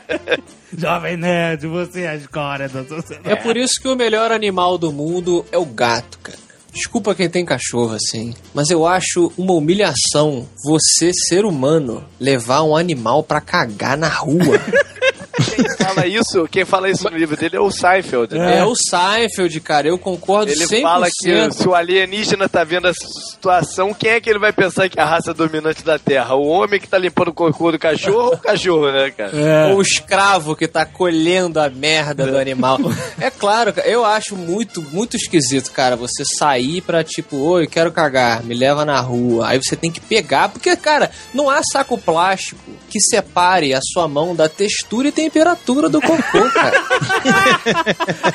Speaker 2: Jovem Nerd, você é a escória da sociedade.
Speaker 4: É por isso que o melhor animal do mundo é o gato, cara. Desculpa quem tem cachorro assim, mas eu acho uma humilhação você, ser humano, levar um animal pra cagar na rua. <laughs>
Speaker 7: Quem fala isso, quem fala isso no livro dele é o Seinfeld, né?
Speaker 4: É, o Seinfeld, cara, eu concordo
Speaker 7: Ele
Speaker 4: 100%.
Speaker 7: fala que se o alienígena tá vendo essa situação, quem é que ele vai pensar que é a raça dominante da Terra? O homem que tá limpando o cocô do cachorro ou o cachorro, né, cara?
Speaker 4: Ou o escravo que tá colhendo a merda do animal. <laughs> É claro, cara, eu acho muito, muito esquisito, cara, você sair pra tipo, oi, quero cagar, me leva na rua. Aí você tem que pegar, porque, cara, não há saco plástico que separe a sua mão da textura e temperatura do cocô, cara. <laughs>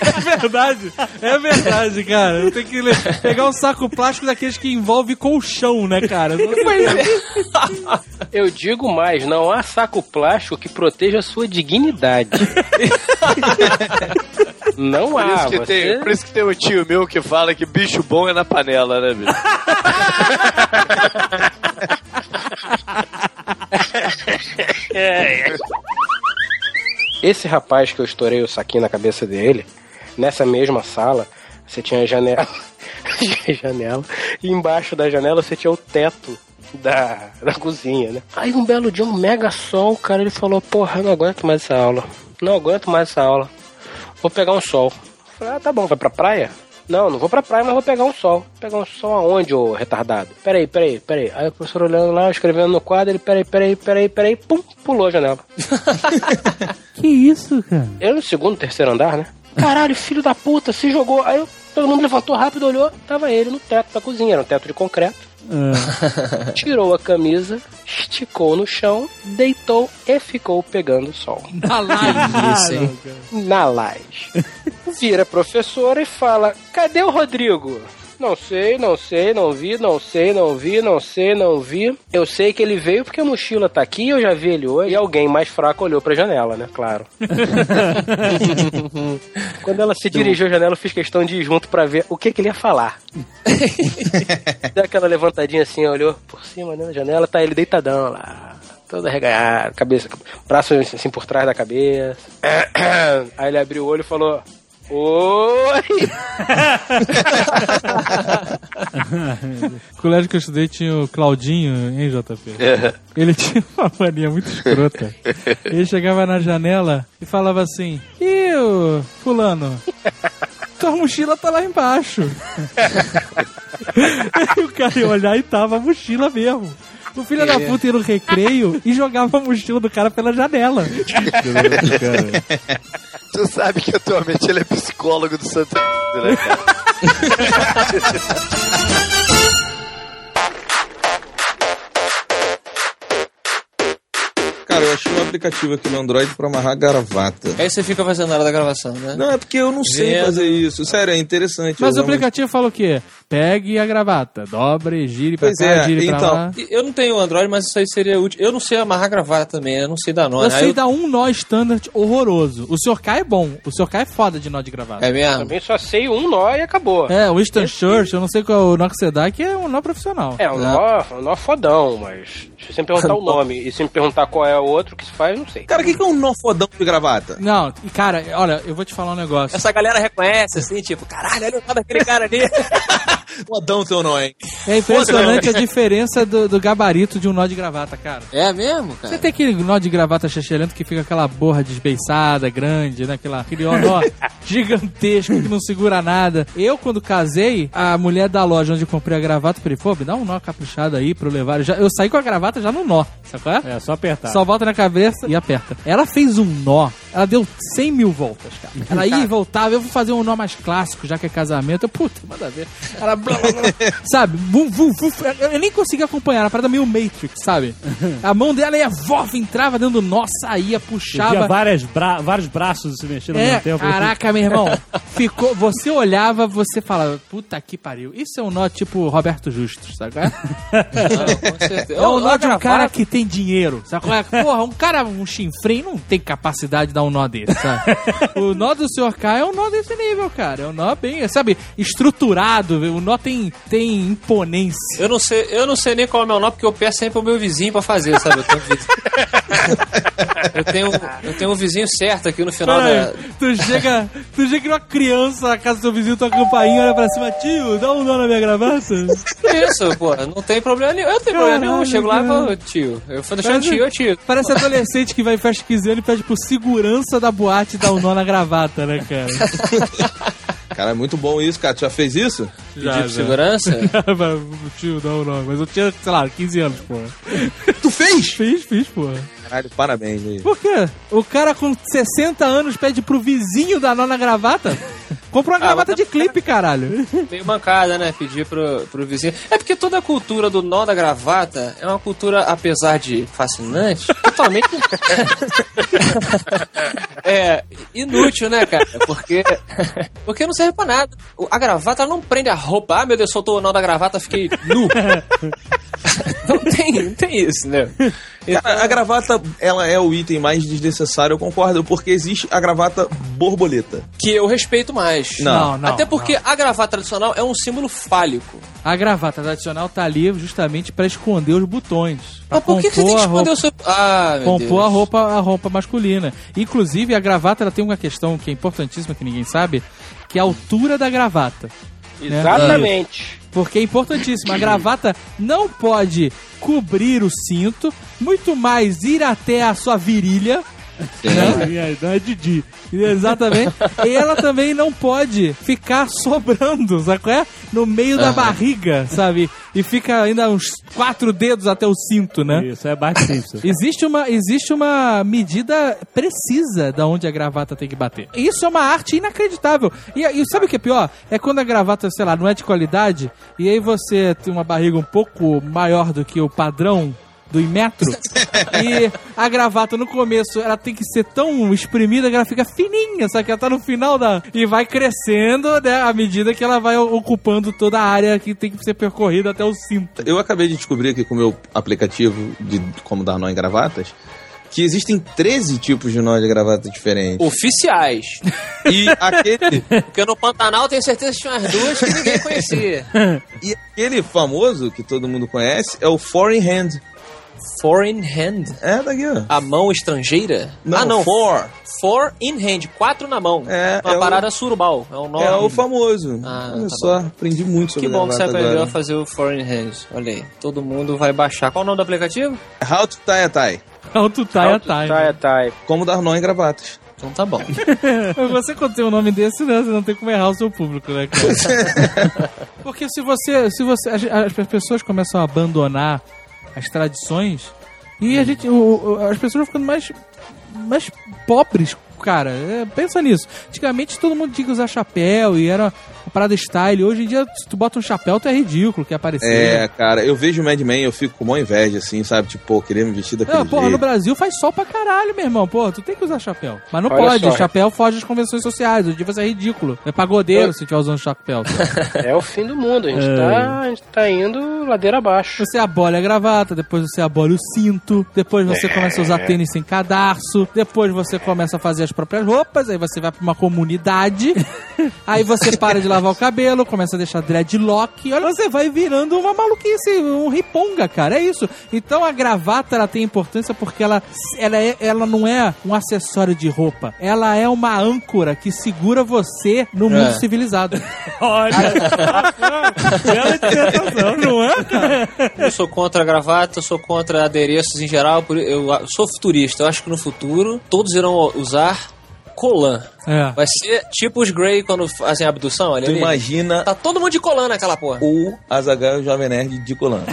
Speaker 5: É verdade, é verdade, cara. Eu tenho que pegar um saco plástico daqueles que envolve colchão, né, cara?
Speaker 6: Eu digo mais, não há saco plástico que proteja a sua dignidade. <laughs> Não
Speaker 7: Por
Speaker 6: há.
Speaker 7: isso, que
Speaker 6: você...
Speaker 7: tem, por isso que tem um tio meu que fala que bicho bom é na panela, né, bicho? <laughs>
Speaker 6: É, é. Esse rapaz que eu estourei o saquinho na cabeça dele, nessa mesma sala, você tinha a janela. <laughs> janela. E embaixo da janela você tinha o teto da, da cozinha, né? Aí um belo dia, um mega sol, cara, ele falou, porra, não aguento mais essa aula. Não aguento mais essa aula. Vou pegar um sol. Eu falei, ah, tá bom, vai pra praia? Não, não vou pra praia, mas vou pegar um sol. Pegar um sol aonde, ô retardado? Peraí, peraí, peraí. Aí o professor olhando lá, escrevendo no quadro, ele, peraí, peraí, peraí, peraí, pum, pulou a janela. <laughs>
Speaker 2: Que isso, cara?
Speaker 6: Eu no segundo, terceiro andar, né? Caralho, filho da puta, se jogou. Aí todo mundo levantou rápido, olhou, tava ele no teto da cozinha, era um teto de concreto. <laughs> Tirou a camisa, esticou no chão, deitou e ficou pegando sol.
Speaker 5: Na live.
Speaker 4: Isso, hein?
Speaker 6: Na laje. Vira a professora e fala: Cadê o Rodrigo? Não sei, não sei, não vi, não sei, não vi, não sei, não vi. Eu sei que ele veio porque a mochila tá aqui, eu já vi ele hoje. E alguém mais fraco olhou pra janela, né? Claro. <laughs> Quando ela se dirigiu à janela, eu fiz questão de ir junto pra ver o que, que ele ia falar. <laughs> Deu aquela levantadinha assim, olhou por cima né, na janela, tá ele deitadão lá. Todo arreganhado, cabeça, braço assim por trás da cabeça. <coughs> Aí ele abriu o olho e falou: Oi!
Speaker 5: O <laughs> colégio que eu estudei tinha o Claudinho, hein, JP? Ele tinha uma mania muito escrota. Ele chegava na janela e falava assim: Ih, fulano, tua mochila tá lá embaixo. Aí <laughs> o cara ia olhar e tava a mochila mesmo. O filho da puta ia no recreio e jogava a mochila do cara pela janela.
Speaker 7: Tu sabe que atualmente ele é psicólogo do Santo né, cara? <laughs>
Speaker 3: aplicativo aqui no Android pra amarrar gravata.
Speaker 4: Aí você fica fazendo na hora da gravação, né?
Speaker 3: Não, é porque eu não sei
Speaker 4: Vendo.
Speaker 3: fazer isso. Sério, é interessante.
Speaker 5: Mas
Speaker 3: Eu
Speaker 5: o
Speaker 3: realmente-
Speaker 5: aplicativo fala o quê? Pegue a gravata, dobre, gire pra
Speaker 3: Pois
Speaker 5: cá,
Speaker 3: é,
Speaker 5: gire pra
Speaker 3: então,
Speaker 5: lá.
Speaker 4: Eu não tenho Android, mas isso aí seria útil. Eu não sei amarrar gravata também, eu não sei dar nó.
Speaker 5: Eu
Speaker 4: né? Aí
Speaker 5: sei
Speaker 4: eu-
Speaker 5: dar um nó standard horroroso. O Sr. K é bom. O Sr. K é foda de nó de gravata.
Speaker 4: É mesmo?
Speaker 6: Também só sei um nó e acabou.
Speaker 5: É, o Winston Church, eu não sei qual é o nó que você dá, que é um nó profissional.
Speaker 6: É, um nó, um nó fodão, mas se você me perguntar o <laughs> nome e se me perguntar qual é o outro que se faz, não sei.
Speaker 3: Cara, o que que é um nó fodão de gravata?
Speaker 5: Não, e cara, olha, eu vou te falar um negócio.
Speaker 4: Essa galera reconhece, assim, tipo, caralho, olha o nó daquele cara ali. <laughs>
Speaker 3: Modão teu nó, hein?
Speaker 5: É impressionante a diferença do, do gabarito de um nó de gravata, cara.
Speaker 4: É mesmo,
Speaker 5: Você
Speaker 4: cara?
Speaker 5: tem aquele nó de gravata chechelento que fica aquela borra desbeiçada, grande, né? Aquela, aquele nó <laughs> gigantesco que não segura nada. Eu, quando casei, a mulher da loja onde eu comprei a gravata, falei, pô, me dá um nó caprichado aí pra eu levar. Eu, já, eu saí com a gravata já no nó, sabe qual é?
Speaker 2: É, só apertar.
Speaker 5: Só volta na cabeça e aperta. Ela fez um nó, ela deu 100 mil voltas, cara. <laughs> Ela ia e voltava, eu vou fazer um nó mais clássico, já que é casamento. Eu, puta, manda ver. Ela, blá, blá, blá. <laughs> sabe? Vum, vum, vum. Eu nem conseguia acompanhar, era uma parada meio Matrix, sabe? <laughs> A mão dela ia, vof, entrava dentro do nó, saía,
Speaker 2: Tinha
Speaker 5: puxava.
Speaker 2: várias bra- vários braços se mexendo ao
Speaker 5: É,
Speaker 2: mesmo tempo.
Speaker 5: caraca, meu irmão. Ficou, você olhava, você falava, puta que pariu. Isso é um nó tipo Roberto Justus, sabe qual é?
Speaker 4: Não, com certeza.
Speaker 5: É um nó de um cara que tem dinheiro, sabe qual é? Porra, um cara, um chinfrim não tem capacidade de dar um nó desse, sabe? <laughs> o nó do Sr. K é um nó desse nível, cara. É um nó bem, sabe, estruturado. O nó tem, tem imponência.
Speaker 4: Eu não, sei, eu não sei nem qual é o meu nome, porque eu peço sempre pro meu vizinho pra fazer, sabe? Eu tenho um vizinho, <laughs> eu tenho, eu tenho um vizinho certo aqui no final
Speaker 5: Pera
Speaker 4: da.
Speaker 5: tu chega, tu chega uma criança na casa do seu vizinho, tua campainha, olha pra cima, tio, dá um nó na minha gravata.
Speaker 4: Isso, pô, não tem problema nenhum. Eu não tenho problema nenhum. Eu chego lá e falo, tio. Eu falo, deixando tio, ô tio.
Speaker 5: Parece adolescente que vai em festa 15 anos e pede pro segurança da boate dar um nó na gravata, né, cara? <laughs>
Speaker 3: Cara, é muito bom isso, cara. Tu já fez isso?
Speaker 5: Já,
Speaker 4: Pedir segurança? <laughs>
Speaker 5: O tio, não, não. Mas eu tinha, sei lá, 15 anos, pô.
Speaker 3: Tu fez?
Speaker 5: Fiz, fiz, pô.
Speaker 3: Caralho, parabéns aí.
Speaker 5: Por quê? O cara com 60 anos pede pro vizinho dar nó na gravata? Compra uma
Speaker 4: Ah,
Speaker 5: gravata
Speaker 4: mas
Speaker 5: de clipe, caralho.
Speaker 4: Meio mancada, né? Pedir pro, pro vizinho. É porque toda a cultura do nó da gravata é uma cultura, apesar de fascinante, <laughs> totalmente. é inútil, né, cara? Porque. Porque não serve pra nada. A gravata não prende a roupa. Ah, meu Deus, soltou o nó da gravata, fiquei nu. <laughs> não tem, não tem isso, né?
Speaker 3: Cara, a gravata, ela é o item mais desnecessário, eu concordo, porque existe a gravata borboleta.
Speaker 4: Que eu respeito mais.
Speaker 3: Não.
Speaker 5: não.
Speaker 4: Até porque a gravata tradicional é um símbolo fálico.
Speaker 5: A gravata tradicional tá ali justamente pra esconder os botões.
Speaker 4: Mas por que, você tem que
Speaker 5: a
Speaker 4: esconder o seu. Ah, meu
Speaker 5: compor
Speaker 4: Deus.
Speaker 5: a roupa, a roupa masculina. Inclusive, a gravata ela tem uma questão que é importantíssima, que ninguém sabe, que é a altura da gravata.
Speaker 6: Exatamente.
Speaker 5: Porque é importantíssimo. A gravata não pode cobrir o cinto, muito mais ir até a sua virilha. Né?
Speaker 2: Não é Didi.
Speaker 5: Exatamente. E ela também não pode ficar sobrando, sabe qual é? No meio da barriga, sabe? E fica ainda uns quatro dedos até o cinto, né?
Speaker 2: Isso, é Bart Simpson.
Speaker 5: Existe uma, existe uma medida precisa da onde a gravata tem que bater. Isso é uma arte inacreditável. E, e sabe o que é pior? É quando a gravata, sei lá, não é de qualidade, e aí você tem uma barriga um pouco maior do que o padrão do Inmetro, e a gravata no começo ela tem que ser tão espremida que ela fica fininha, só que ela tá no final da. e vai crescendo né, à medida que ela vai ocupando toda a área que tem que ser percorrida até o cinto.
Speaker 3: Eu acabei de descobrir aqui com o meu aplicativo de como dar nó em gravatas que existem 13 tipos de nó de gravata diferentes.
Speaker 4: Oficiais.
Speaker 3: E aquele, <laughs>
Speaker 4: Porque no Pantanal tenho certeza que tinha umas duas que ninguém conhecia.
Speaker 3: e aquele famoso que todo mundo conhece é o foreign hand.
Speaker 4: Foreign hand.
Speaker 3: É, daqui, ó.
Speaker 4: A mão estrangeira?
Speaker 3: Não,
Speaker 4: ah, não.
Speaker 3: for.
Speaker 4: Four in hand. Quatro na mão.
Speaker 3: É,
Speaker 4: Uma
Speaker 3: é o-
Speaker 4: parada surubal. É um nome.
Speaker 3: É o famoso.
Speaker 4: Ah,
Speaker 3: Olha
Speaker 4: tá
Speaker 3: só, aprendi muito sobre
Speaker 4: Que bom que você aprendeu
Speaker 3: agora.
Speaker 4: a fazer o foreign hand. Olha aí. Todo mundo vai baixar. Qual o nome do aplicativo?
Speaker 3: How to tie a tie.
Speaker 5: Alto taia taia.
Speaker 6: Tá, tá.
Speaker 3: Como dar nó em gravatas.
Speaker 4: Então tá bom. <laughs>
Speaker 5: Você quando tem um nome desse, né, você não tem como errar o seu público, né, cara? <laughs> Porque se você. Se você as, as pessoas começam a abandonar as tradições e a gente. o- o- as pessoas vão ficando mais. mais pobres, cara. É, pensa nisso. Antigamente todo mundo tinha que usar chapéu e era uma parada style. Hoje em dia, se tu bota um chapéu, tu é ridículo, quer aparecer.
Speaker 3: É, cara, eu vejo Mad Men eu fico com uma inveja, assim, sabe? Tipo, pô, querer me vestir daquele
Speaker 5: Não, porra, no
Speaker 3: jeito.
Speaker 5: Brasil faz sol pra caralho, meu irmão. Porra, tu tem que usar chapéu. Mas não
Speaker 6: Olha
Speaker 5: pode,
Speaker 6: só.
Speaker 5: chapéu foge das convenções sociais. Hoje em dia vai ser ridículo. É pagodeiro se tiver usando chapéu. <laughs>
Speaker 6: É o fim do mundo. A gente,
Speaker 2: É.
Speaker 6: tá, a gente tá indo ladeira abaixo.
Speaker 5: Você abole a gravata, depois você abole o cinto, depois você começa a usar tênis sem cadarço, depois você começa a fazer as próprias roupas, aí você vai pra uma comunidade, <laughs> aí você para de lavar o cabelo, começa a deixar dreadlock. e Olha, você vai virando uma maluquice, um riponga, cara. É isso. Então a gravata ela tem importância porque ela, ela, é, ela não é um acessório de roupa. Ela é uma âncora que segura você no mundo
Speaker 4: É.
Speaker 5: civilizado. <laughs>
Speaker 2: Olha, bela interpretação.
Speaker 5: Não é, cara?
Speaker 4: Eu sou contra a gravata, eu sou contra adereços em geral, eu sou futurista. Eu acho que no futuro todos irão usar colan.
Speaker 5: É.
Speaker 4: Vai ser tipo os Grey quando fazem a abdução, olha
Speaker 3: Tu
Speaker 4: ali.
Speaker 3: imagina
Speaker 4: Tá todo mundo de colan naquela porra.
Speaker 3: o Azaghal e o Jovem Nerd de colando. <laughs>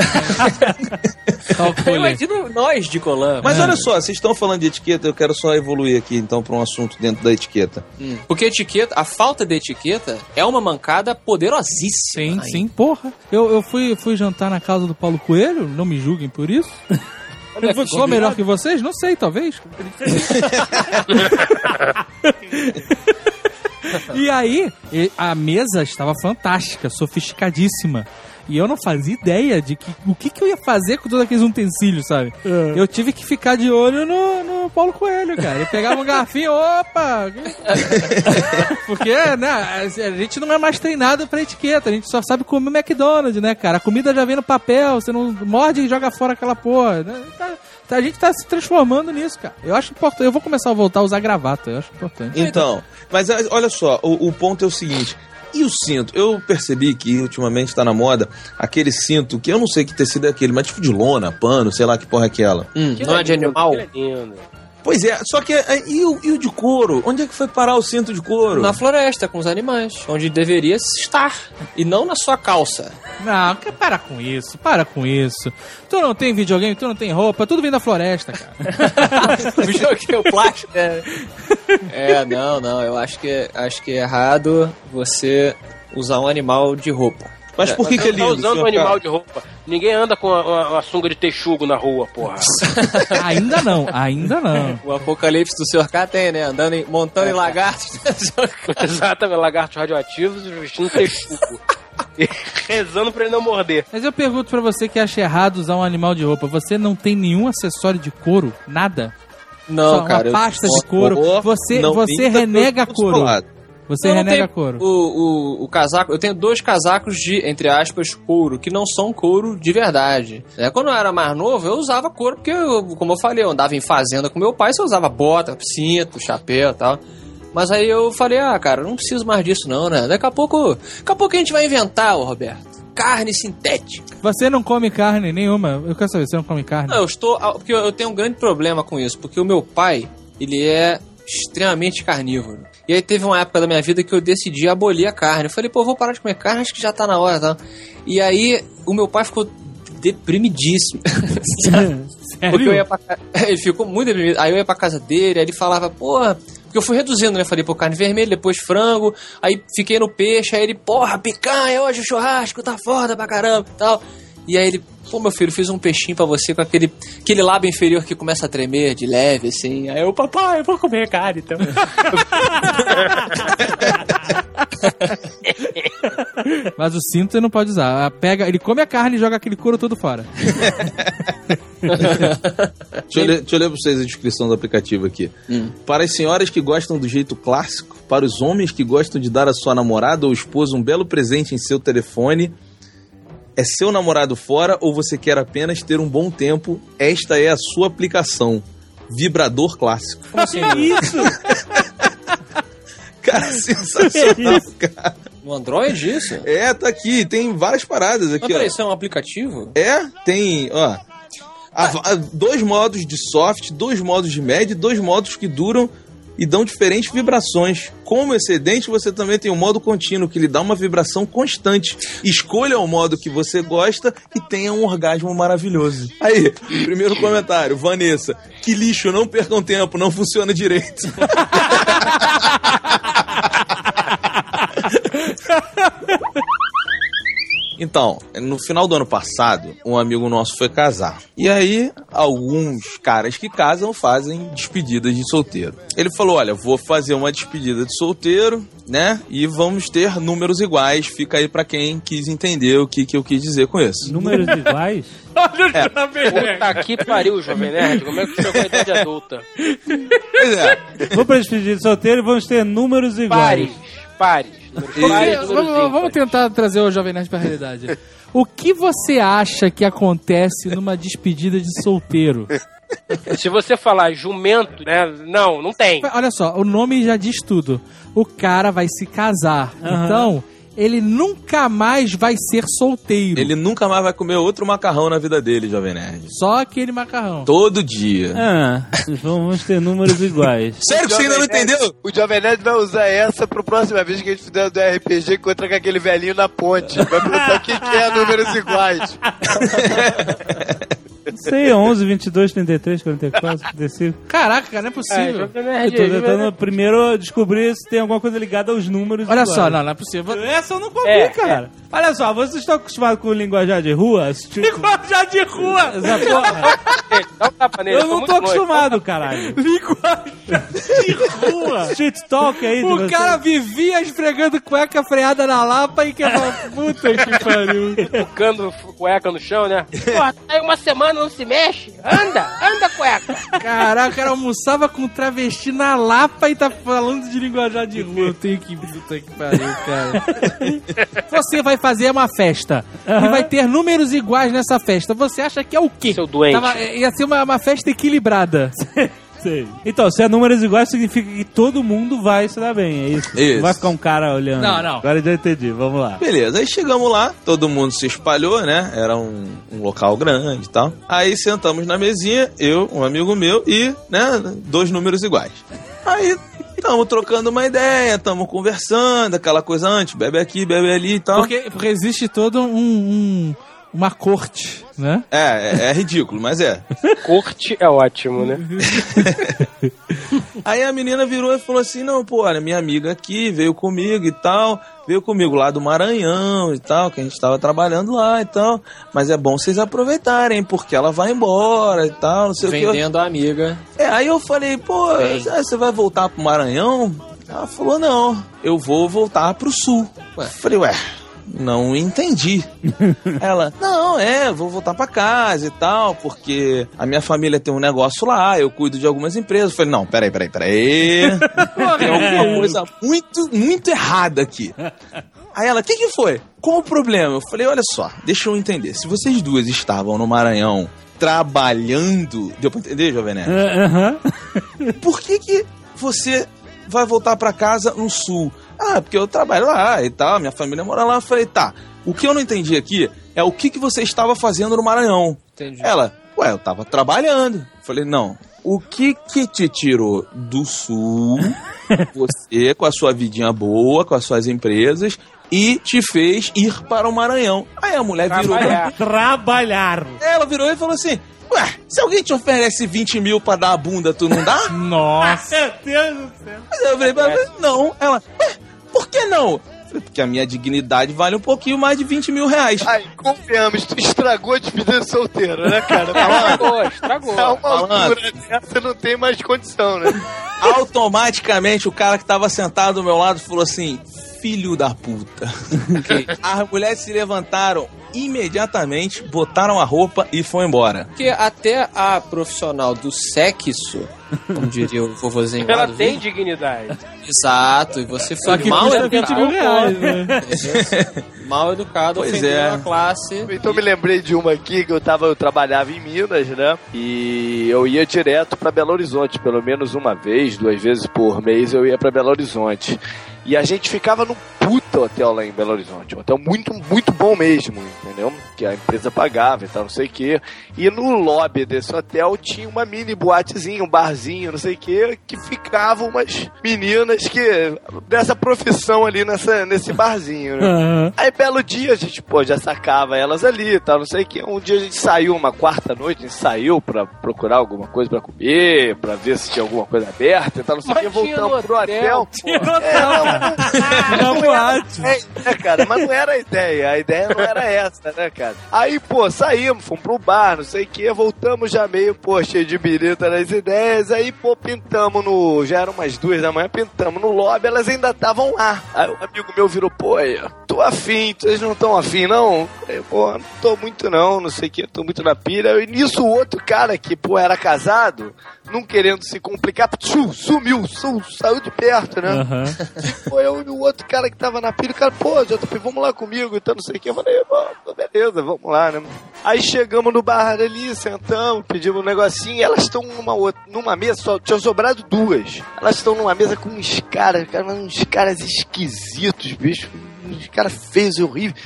Speaker 4: Eu imagino nós de colan.
Speaker 3: Mas olha só, vocês estão falando de etiqueta, eu quero só evoluir aqui então para um assunto dentro da etiqueta.
Speaker 4: Hum. Porque etiqueta, a falta de etiqueta é uma mancada poderosíssima.
Speaker 5: Sim,
Speaker 4: Aí.
Speaker 5: sim, porra. Eu, eu fui, fui jantar na casa do Paulo Coelho, não me julguem por isso. <laughs> Eu sou melhor que vocês? Não sei, talvez. <laughs> e aí, a mesa estava fantástica, sofisticadíssima. E eu não fazia ideia de que, o que, que eu ia fazer com todos aqueles utensílios, sabe? Eu tive que ficar de olho no, no Paulo Coelho, cara. Ele pegava um garfinho, opa! <laughs> Porque, né, a gente não é mais treinado pra etiqueta, a gente só sabe comer McDonald's, né, cara? A comida já vem no papel, você não morde e joga fora aquela porra. Né? Tá- a gente tá se transformando nisso, cara. Eu acho importante. Eu vou começar a voltar a usar gravata, eu acho importante.
Speaker 3: Então, mas ah, olha só, o, o ponto é o seguinte. E o cinto? Eu percebi que ultimamente tá na moda aquele cinto, que eu não sei que tecido é aquele, mas tipo de lona, pano, sei lá que porra é aquela.
Speaker 4: Hum, não é de animal?
Speaker 6: É lindo.
Speaker 3: Pois é, só que. ah, E o, e o de couro? Onde é que foi parar o cinto de couro?
Speaker 4: Na floresta, com os animais. Onde deveria estar. E não na sua calça.
Speaker 5: Não, que- para com isso, para com isso. Tu não tem videogame, tu não tem roupa, tudo vem da floresta, cara. <laughs>
Speaker 4: O plástico. É. É, não, não. Eu acho que, acho que é errado você usar um animal de roupa.
Speaker 3: Mas por que, que é
Speaker 6: Tá
Speaker 3: lindo?
Speaker 6: usando
Speaker 3: senhor
Speaker 6: um animal
Speaker 3: Carlos?
Speaker 6: de roupa. Ninguém anda com uma, uma- uma sunga de texugo na rua, porra. <laughs>
Speaker 5: ainda não, ainda não.
Speaker 4: O apocalipse do Sr. K tem, né? Andando em, montando em lagartos. <laughs>
Speaker 6: Exatamente, lagartos radioativos e vestindo texugo. <laughs> Rezando pra ele não morder.
Speaker 5: Mas eu pergunto pra você que acha errado usar um animal de roupa, você não tem nenhum acessório de couro? Nada?
Speaker 4: Não,
Speaker 5: Só
Speaker 4: cara.
Speaker 5: uma
Speaker 4: eu-
Speaker 5: pasta de couro. Você, você renega couro.
Speaker 3: colados.
Speaker 5: Você
Speaker 4: Eu
Speaker 5: renega couro.
Speaker 4: O, o, o casaco, eu tenho dois casacos de, entre aspas, couro, que não são couro de verdade. É, quando eu era mais novo, eu usava couro, porque, eu, como eu falei, eu andava em fazenda com meu pai, você usava bota, cinto, chapéu e tal. Mas aí eu falei, ah, cara, não preciso mais disso não, né? Daqui a pouco, daqui a pouco a gente vai inventar, ô Roberto. Carne sintética.
Speaker 5: Você não come carne nenhuma. Eu quero saber, você não come carne?
Speaker 4: Não, eu estou. ah, Porque eu eu tenho um grande problema com isso, porque o meu pai, ele é extremamente carnívoro. E aí teve uma época da minha vida que eu decidi abolir a carne. Eu falei, pô, vou parar de comer carne, acho que já tá na hora, tá? E aí o meu pai ficou deprimidíssimo. <laughs> Porque eu ia pra <laughs> Ele ficou muito deprimido. Aí eu ia pra casa dele, aí ele falava, porra. Porque eu fui reduzindo, né? Falei, pô, carne vermelha, depois frango. Aí fiquei no peixe, aí ele, porra, picanha, hoje o churrasco tá foda pra caramba e tal. E aí ele, pô, meu filho, fiz um peixinho pra você com aquele, aquele lábio inferior que começa a tremer de leve, assim. Aí eu, papai, eu vou comer carne então. <laughs>
Speaker 5: Mas o cinto você não pode usar. Ah, Pega, ele come a carne e joga aquele couro todo fora.
Speaker 3: Deixa eu, ler, deixa eu ler pra vocês a descrição do aplicativo aqui. Para as senhoras que gostam do jeito clássico, para os homens que gostam de dar à sua namorada ou esposa um belo presente em seu telefone, é seu namorado fora ou você quer apenas ter um bom tempo, esta é a sua aplicação. Vibrador clássico.
Speaker 4: Como assim? <laughs>
Speaker 2: Isso!
Speaker 3: Cara, <laughs> sensacional, cara.
Speaker 4: No Android, isso?
Speaker 3: É, tá aqui, tem várias paradas
Speaker 4: Mas
Speaker 3: aqui,
Speaker 4: peraí,
Speaker 3: ó.
Speaker 4: isso é um aplicativo?
Speaker 3: É, tem, ó. a- a- dois modos de soft, dois modos de médio, dois modos que duram e dão diferentes vibrações. Como excedente, você também tem o modo contínuo, que lhe dá uma vibração constante. Escolha o modo que você gosta e tenha um orgasmo maravilhoso. Aí, primeiro comentário, Vanessa. Que lixo, não percam tempo, não funciona direito. <laughs> Então, no final do ano passado, um amigo nosso foi casar. E aí, alguns caras que casam fazem despedidas de solteiro. Ele falou: Olha, vou fazer uma despedida de solteiro, né? E vamos ter números iguais. Fica aí pra quem quis entender o que, que eu quis dizer com isso.
Speaker 2: Números <laughs> iguais?
Speaker 6: Puta que pariu, Jovem Nerd. Como é que chegou a idade adulta?
Speaker 3: Pois é.
Speaker 2: Vamos pra despedida de solteiro e vamos ter números iguais.
Speaker 6: Pares. Pares. Números pares,
Speaker 5: Vamos,
Speaker 6: números
Speaker 5: vamos- vamos
Speaker 6: ímpares.
Speaker 5: tentar trazer o Jovem Nerd pra realidade. O que você acha que acontece numa despedida de solteiro?
Speaker 6: Se você falar jumento, né? Não, não tem.
Speaker 5: Olha só, o nome já diz tudo. O cara vai se casar.
Speaker 2: Aham.
Speaker 5: Então, ele nunca mais vai ser solteiro.
Speaker 3: Ele nunca mais vai comer outro macarrão na vida dele, Jovem Nerd.
Speaker 5: Só aquele macarrão.
Speaker 3: Todo dia.
Speaker 2: Ah, vamos ter números iguais. <laughs>
Speaker 3: Sério que você ainda não
Speaker 7: Nerd-
Speaker 3: entendeu?
Speaker 7: O Jovem Nerd vai usar essa pro próxima vez que a gente fizer do RPG encontrar com aquele velhinho na ponte. Vai pensar que é números iguais. <laughs>
Speaker 2: Sei, 11, 22, 33, 44, 35.
Speaker 5: Caraca, cara, não é
Speaker 6: É,
Speaker 5: possível.
Speaker 6: Jovem
Speaker 2: Eu tô tentando
Speaker 6: Nerd.
Speaker 2: primeiro descobrir se tem alguma coisa ligada aos números
Speaker 5: Olha só, não, não é possível.
Speaker 2: Essa eu nunca ouvi,
Speaker 6: É,
Speaker 2: cara. Olha só, vocês estão acostumados com linguajar de rua? Linguajar de rua! <laughs> Essa porra.
Speaker 6: Ei, Dá um tapa nele.
Speaker 2: Eu
Speaker 6: tô
Speaker 2: não
Speaker 6: muito
Speaker 2: tô
Speaker 6: longe.
Speaker 2: acostumado, caralho. <laughs> Linguajar de rua! Street talk aí de
Speaker 5: O
Speaker 2: vocês.
Speaker 5: cara vivia esfregando cueca freada na lapa e que puta que pariu. <laughs>
Speaker 6: Tocando cueca no chão, né? Tá aí uma semana não se mexe. Anda, anda, cueca.
Speaker 5: Caraca, o cara almoçava com travesti na lapa e tá falando de linguajar de rua. Eu tenho que puta que pariu, cara. <laughs> Você vai fazer uma festa e vai ter números iguais nessa festa. Você acha que é o quê?
Speaker 6: Seu doente.
Speaker 5: Tava- ia ser uma, uma festa equilibrada. <laughs>
Speaker 2: Sei. Então, se é números iguais, significa que todo mundo vai se dar bem, é isso?
Speaker 3: Isso.
Speaker 2: Não vai ficar um cara olhando.
Speaker 5: Não, não.
Speaker 2: Agora eu já entendi, vamos lá.
Speaker 3: Beleza, aí chegamos lá, todo mundo se espalhou, né? Era um, um local grande e tal. Aí sentamos na mesinha, eu, um amigo meu e, né, dois números iguais. Aí estamos trocando uma ideia, estamos conversando, aquela coisa antes, bebe aqui, bebe ali e tal.
Speaker 5: Porque, porque existe todo um, um- uma corte, né?
Speaker 3: É, é, é ridículo, mas é. <laughs>
Speaker 6: Corte é ótimo, né?
Speaker 3: Aí a menina virou e falou assim: Não, pô, olha, minha amiga aqui veio comigo e tal, veio comigo lá do Maranhão e tal, que a gente tava trabalhando lá e tal. Mas é bom vocês aproveitarem, porque ela vai embora e tal, não sei o que.
Speaker 4: Vendendo a amiga.
Speaker 3: É, aí eu falei, pô,
Speaker 4: Bem.
Speaker 3: você vai voltar pro Maranhão? Ela falou, não, eu vou voltar pro sul.
Speaker 4: Ué.
Speaker 3: Falei, ué, não entendi. <laughs> Ela, não, é, vou voltar pra casa e tal, porque a minha família tem um negócio lá, eu cuido de algumas empresas. Falei, não, peraí, peraí, peraí. <laughs> Tem alguma coisa muito, muito errada aqui. <laughs> Aí ela, o que, que foi? Qual o problema? Eu falei, olha só, deixa eu entender. Se vocês duas estavam no Maranhão trabalhando. Deu pra entender, Jovem Nerd?
Speaker 2: Aham.
Speaker 3: Por que, que você vai voltar pra casa no sul? Ah, porque eu trabalho lá e tal, minha família mora lá. Eu falei, tá. O que eu não entendi aqui é o que, que você estava fazendo no Maranhão.
Speaker 4: Entendi.
Speaker 3: Ela, ué, eu tava trabalhando. Eu falei, não. O que que te tirou do sul, <laughs> você com a sua vidinha boa, com as suas empresas, e te fez ir para o Maranhão? Aí a mulher virou pra
Speaker 6: Trabalhar.
Speaker 2: Trabalhar.
Speaker 3: ela virou e falou assim: Ué, se alguém te oferece 20 mil pra dar a bunda, tu não dá? <laughs>
Speaker 5: Nossa.
Speaker 2: Meu Deus do céu.
Speaker 3: Mas eu falei, não. Ela, ué, por que não? Porque a minha dignidade vale um pouquinho mais de 20 mil reais.
Speaker 7: Ai, confiamos, tu estragou a despedida de solteiro, né, cara? <laughs>
Speaker 6: Estragou, estragou.
Speaker 7: A uma altura dessa não tem mais condição, né?
Speaker 3: Automaticamente o cara que tava sentado do meu lado falou assim: Filho da puta. <laughs> As mulheres se levantaram imediatamente, botaram a roupa e foi embora.
Speaker 4: Porque até a profissional do sexo, como diria o vovozinho
Speaker 6: Ela tem
Speaker 4: vídeo,
Speaker 6: dignidade.
Speaker 4: Exato, e você foi
Speaker 5: Só que
Speaker 4: mal
Speaker 5: custa 20 mil
Speaker 4: educado.
Speaker 5: reais, né?
Speaker 4: Mal educado,
Speaker 3: Pois é.
Speaker 4: a classe.
Speaker 7: Então me lembrei de uma aqui que eu tava, eu trabalhava em Minas, né? E eu ia direto pra Belo Horizonte, pelo menos uma vez, duas vezes por mês eu ia pra Belo Horizonte. E a gente ficava num puta hotel lá em Belo Horizonte, um hotel muito, muito bom mesmo, entendeu? Que a empresa pagava e tal, não sei o quê. E no lobby desse hotel tinha uma mini boatezinha, um barzinho, não sei o quê, que ficavam umas meninas que dessa profissão ali nessa, nesse barzinho, né?
Speaker 2: Aham.
Speaker 7: Aí, belo dia, a gente, pô, já sacava elas ali e tal, não sei o que. Um dia a gente saiu, uma quarta noite, a gente saiu pra procurar alguma coisa pra comer, pra ver se tinha alguma coisa aberta e tal, não sei o
Speaker 6: tinha
Speaker 7: Voltamos
Speaker 6: no
Speaker 7: pro
Speaker 6: hotel,
Speaker 7: hotel. É, não, <laughs>
Speaker 2: Boate.
Speaker 7: É, né, cara? Mas não era a ideia. A ideia não era essa, né, cara? Aí, pô, saímos, fomos pro bar, não sei o que, voltamos já meio, pô, cheio de birita nas ideias. Aí, pô, pintamos no. Já eram umas duas da manhã, pintamos no lobby, elas ainda estavam lá. Aí um amigo meu virou, pô, aí, tô afim, vocês não estão afim, não? Eu, pô, não tô muito não, não sei o que, tô muito na pilha. E nisso o outro cara que, pô, era casado, não querendo se complicar, tchu, sumiu, su- saiu de perto, né?
Speaker 2: Aham.
Speaker 7: Foi eu e o outro cara que tava na pilha, o cara, pô, JP, vamos lá comigo, então não sei o que. Eu falei, "Pô, beleza, vamos lá, né? Aí chegamos no bar ali, sentamos, pedimos um negocinho, e elas estão numa, outra, numa mesa, só tinha sobrado duas. Elas estão numa mesa com uns caras, cara, uns caras esquisitos, bicho, uns caras feios e horríveis.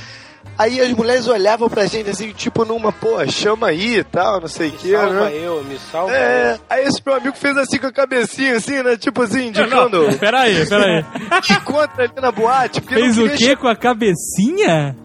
Speaker 7: Aí as mulheres olhavam pra gente assim, tipo numa, pô, chama aí e tal, não sei o que,
Speaker 6: Salva
Speaker 7: né?
Speaker 6: eu, me salva
Speaker 7: É, aí esse meu amigo fez assim com a cabecinha, assim, né? Tipo assim, indicando.
Speaker 2: Não, peraí, peraí. <laughs>
Speaker 7: Encontra ali na boate, porque
Speaker 2: Fez
Speaker 7: não
Speaker 2: o quê com a cabecinha?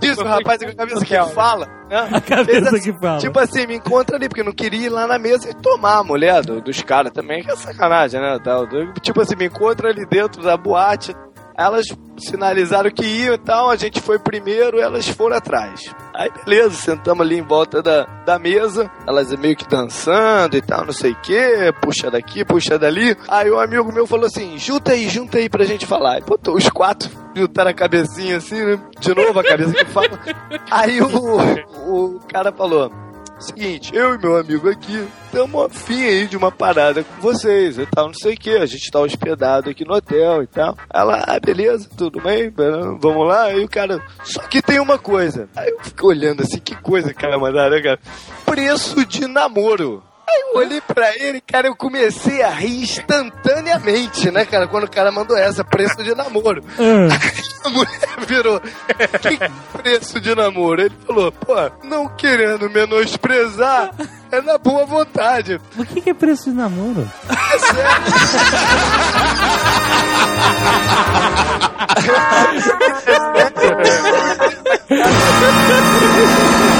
Speaker 7: Disse o rapaz com a cabeça que fala, né?
Speaker 2: A cabeça
Speaker 7: assim,
Speaker 2: que fala.
Speaker 7: Tipo assim, me encontra ali, porque eu não queria ir lá na mesa e tomar a mulher do- dos caras também, que é sacanagem, né? Tal. Tipo assim, me encontra ali dentro da boate. Elas sinalizaram que iam e tal, a gente foi primeiro, elas foram atrás. Aí beleza, sentamos ali em volta da, da mesa, elas meio que dançando e tal, não sei o que, puxa daqui, puxa dali. Aí um amigo meu falou assim: junta aí, junta aí pra gente falar. E botou os quatro, juntaram a cabecinha assim, né? De novo a cabeça que fala. Aí o, o cara falou. Seguinte, eu e meu amigo aqui estamos afim aí de uma parada com vocês e tal, não sei o que. A gente tá hospedado aqui no hotel e tal. Ela, ah, beleza, tudo bem, vamos lá. Aí o cara, só que tem uma coisa. Aí eu fico olhando assim, que coisa ela mandaram, cara? Preço de namoro. Aí eu olhei pra ele, cara, eu comecei a rir instantaneamente, né, cara? Quando o cara mandou essa, preço de namoro. <laughs> <laughs> A mulher virou, que preço de namoro? Ele falou, pô, não querendo menosprezar, é na boa vontade.
Speaker 2: O que, que é preço de namoro?
Speaker 7: É sério.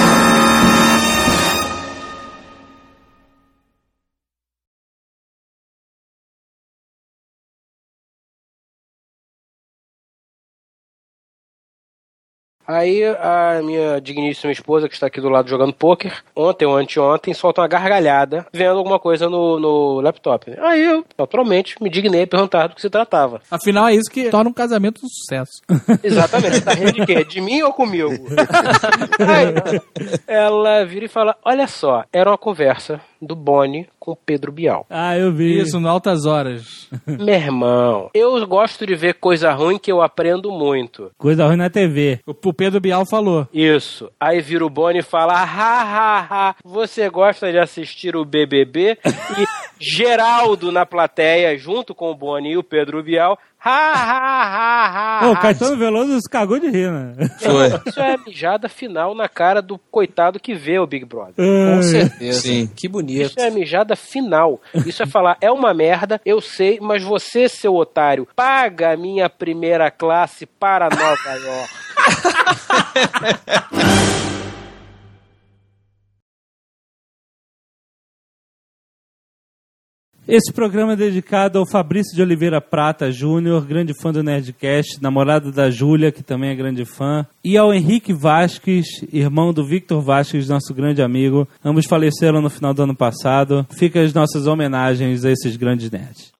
Speaker 7: <laughs>
Speaker 6: Aí a minha digníssima esposa, que está aqui do lado jogando pôquer, ontem ou anteontem, solta uma gargalhada vendo alguma coisa no, no laptop. Aí eu, naturalmente, me dignei a perguntar do que se tratava.
Speaker 5: Afinal, é isso que torna um casamento um sucesso. <laughs>
Speaker 6: Exatamente, você tá rindo de quê? De mim ou comigo? <laughs> Aí, ela vira e fala: Olha só, era uma conversa do Boni com o Pedro Bial.
Speaker 2: Ah, eu vi.
Speaker 5: Isso, no Altas Horas. <laughs>
Speaker 6: Meu irmão, eu gosto de ver coisa ruim que eu aprendo muito.
Speaker 2: Coisa ruim na TV.
Speaker 5: O o Pedro Bial falou.
Speaker 6: Isso. Aí vira o Boni e fala: ha, ha, ha, você gosta de assistir o BBB? E <laughs> Geraldo na plateia, junto com o Boni e o Pedro Bial. Ha, ha, ha, ha.
Speaker 2: O. Caetano Veloso se cagou de rir, né?
Speaker 3: Foi.
Speaker 6: Isso é a mijada final na cara do coitado que vê o Big Brother.
Speaker 4: Com certeza.
Speaker 3: Sim.
Speaker 4: Que bonito.
Speaker 6: Isso é a mijada final. Isso é falar, é uma merda, eu sei, mas você, seu otário, paga a minha primeira classe para Nova York. <laughs>
Speaker 2: Esse programa é dedicado ao Fabrício de Oliveira Prata Júnior, grande fã do Nerdcast, namorado da Júlia, que também é grande fã, e ao Henrique Vasques, irmão do Victor Vasques, nosso grande amigo. Ambos faleceram no final do ano passado. Fica as nossas homenagens a esses grandes nerds.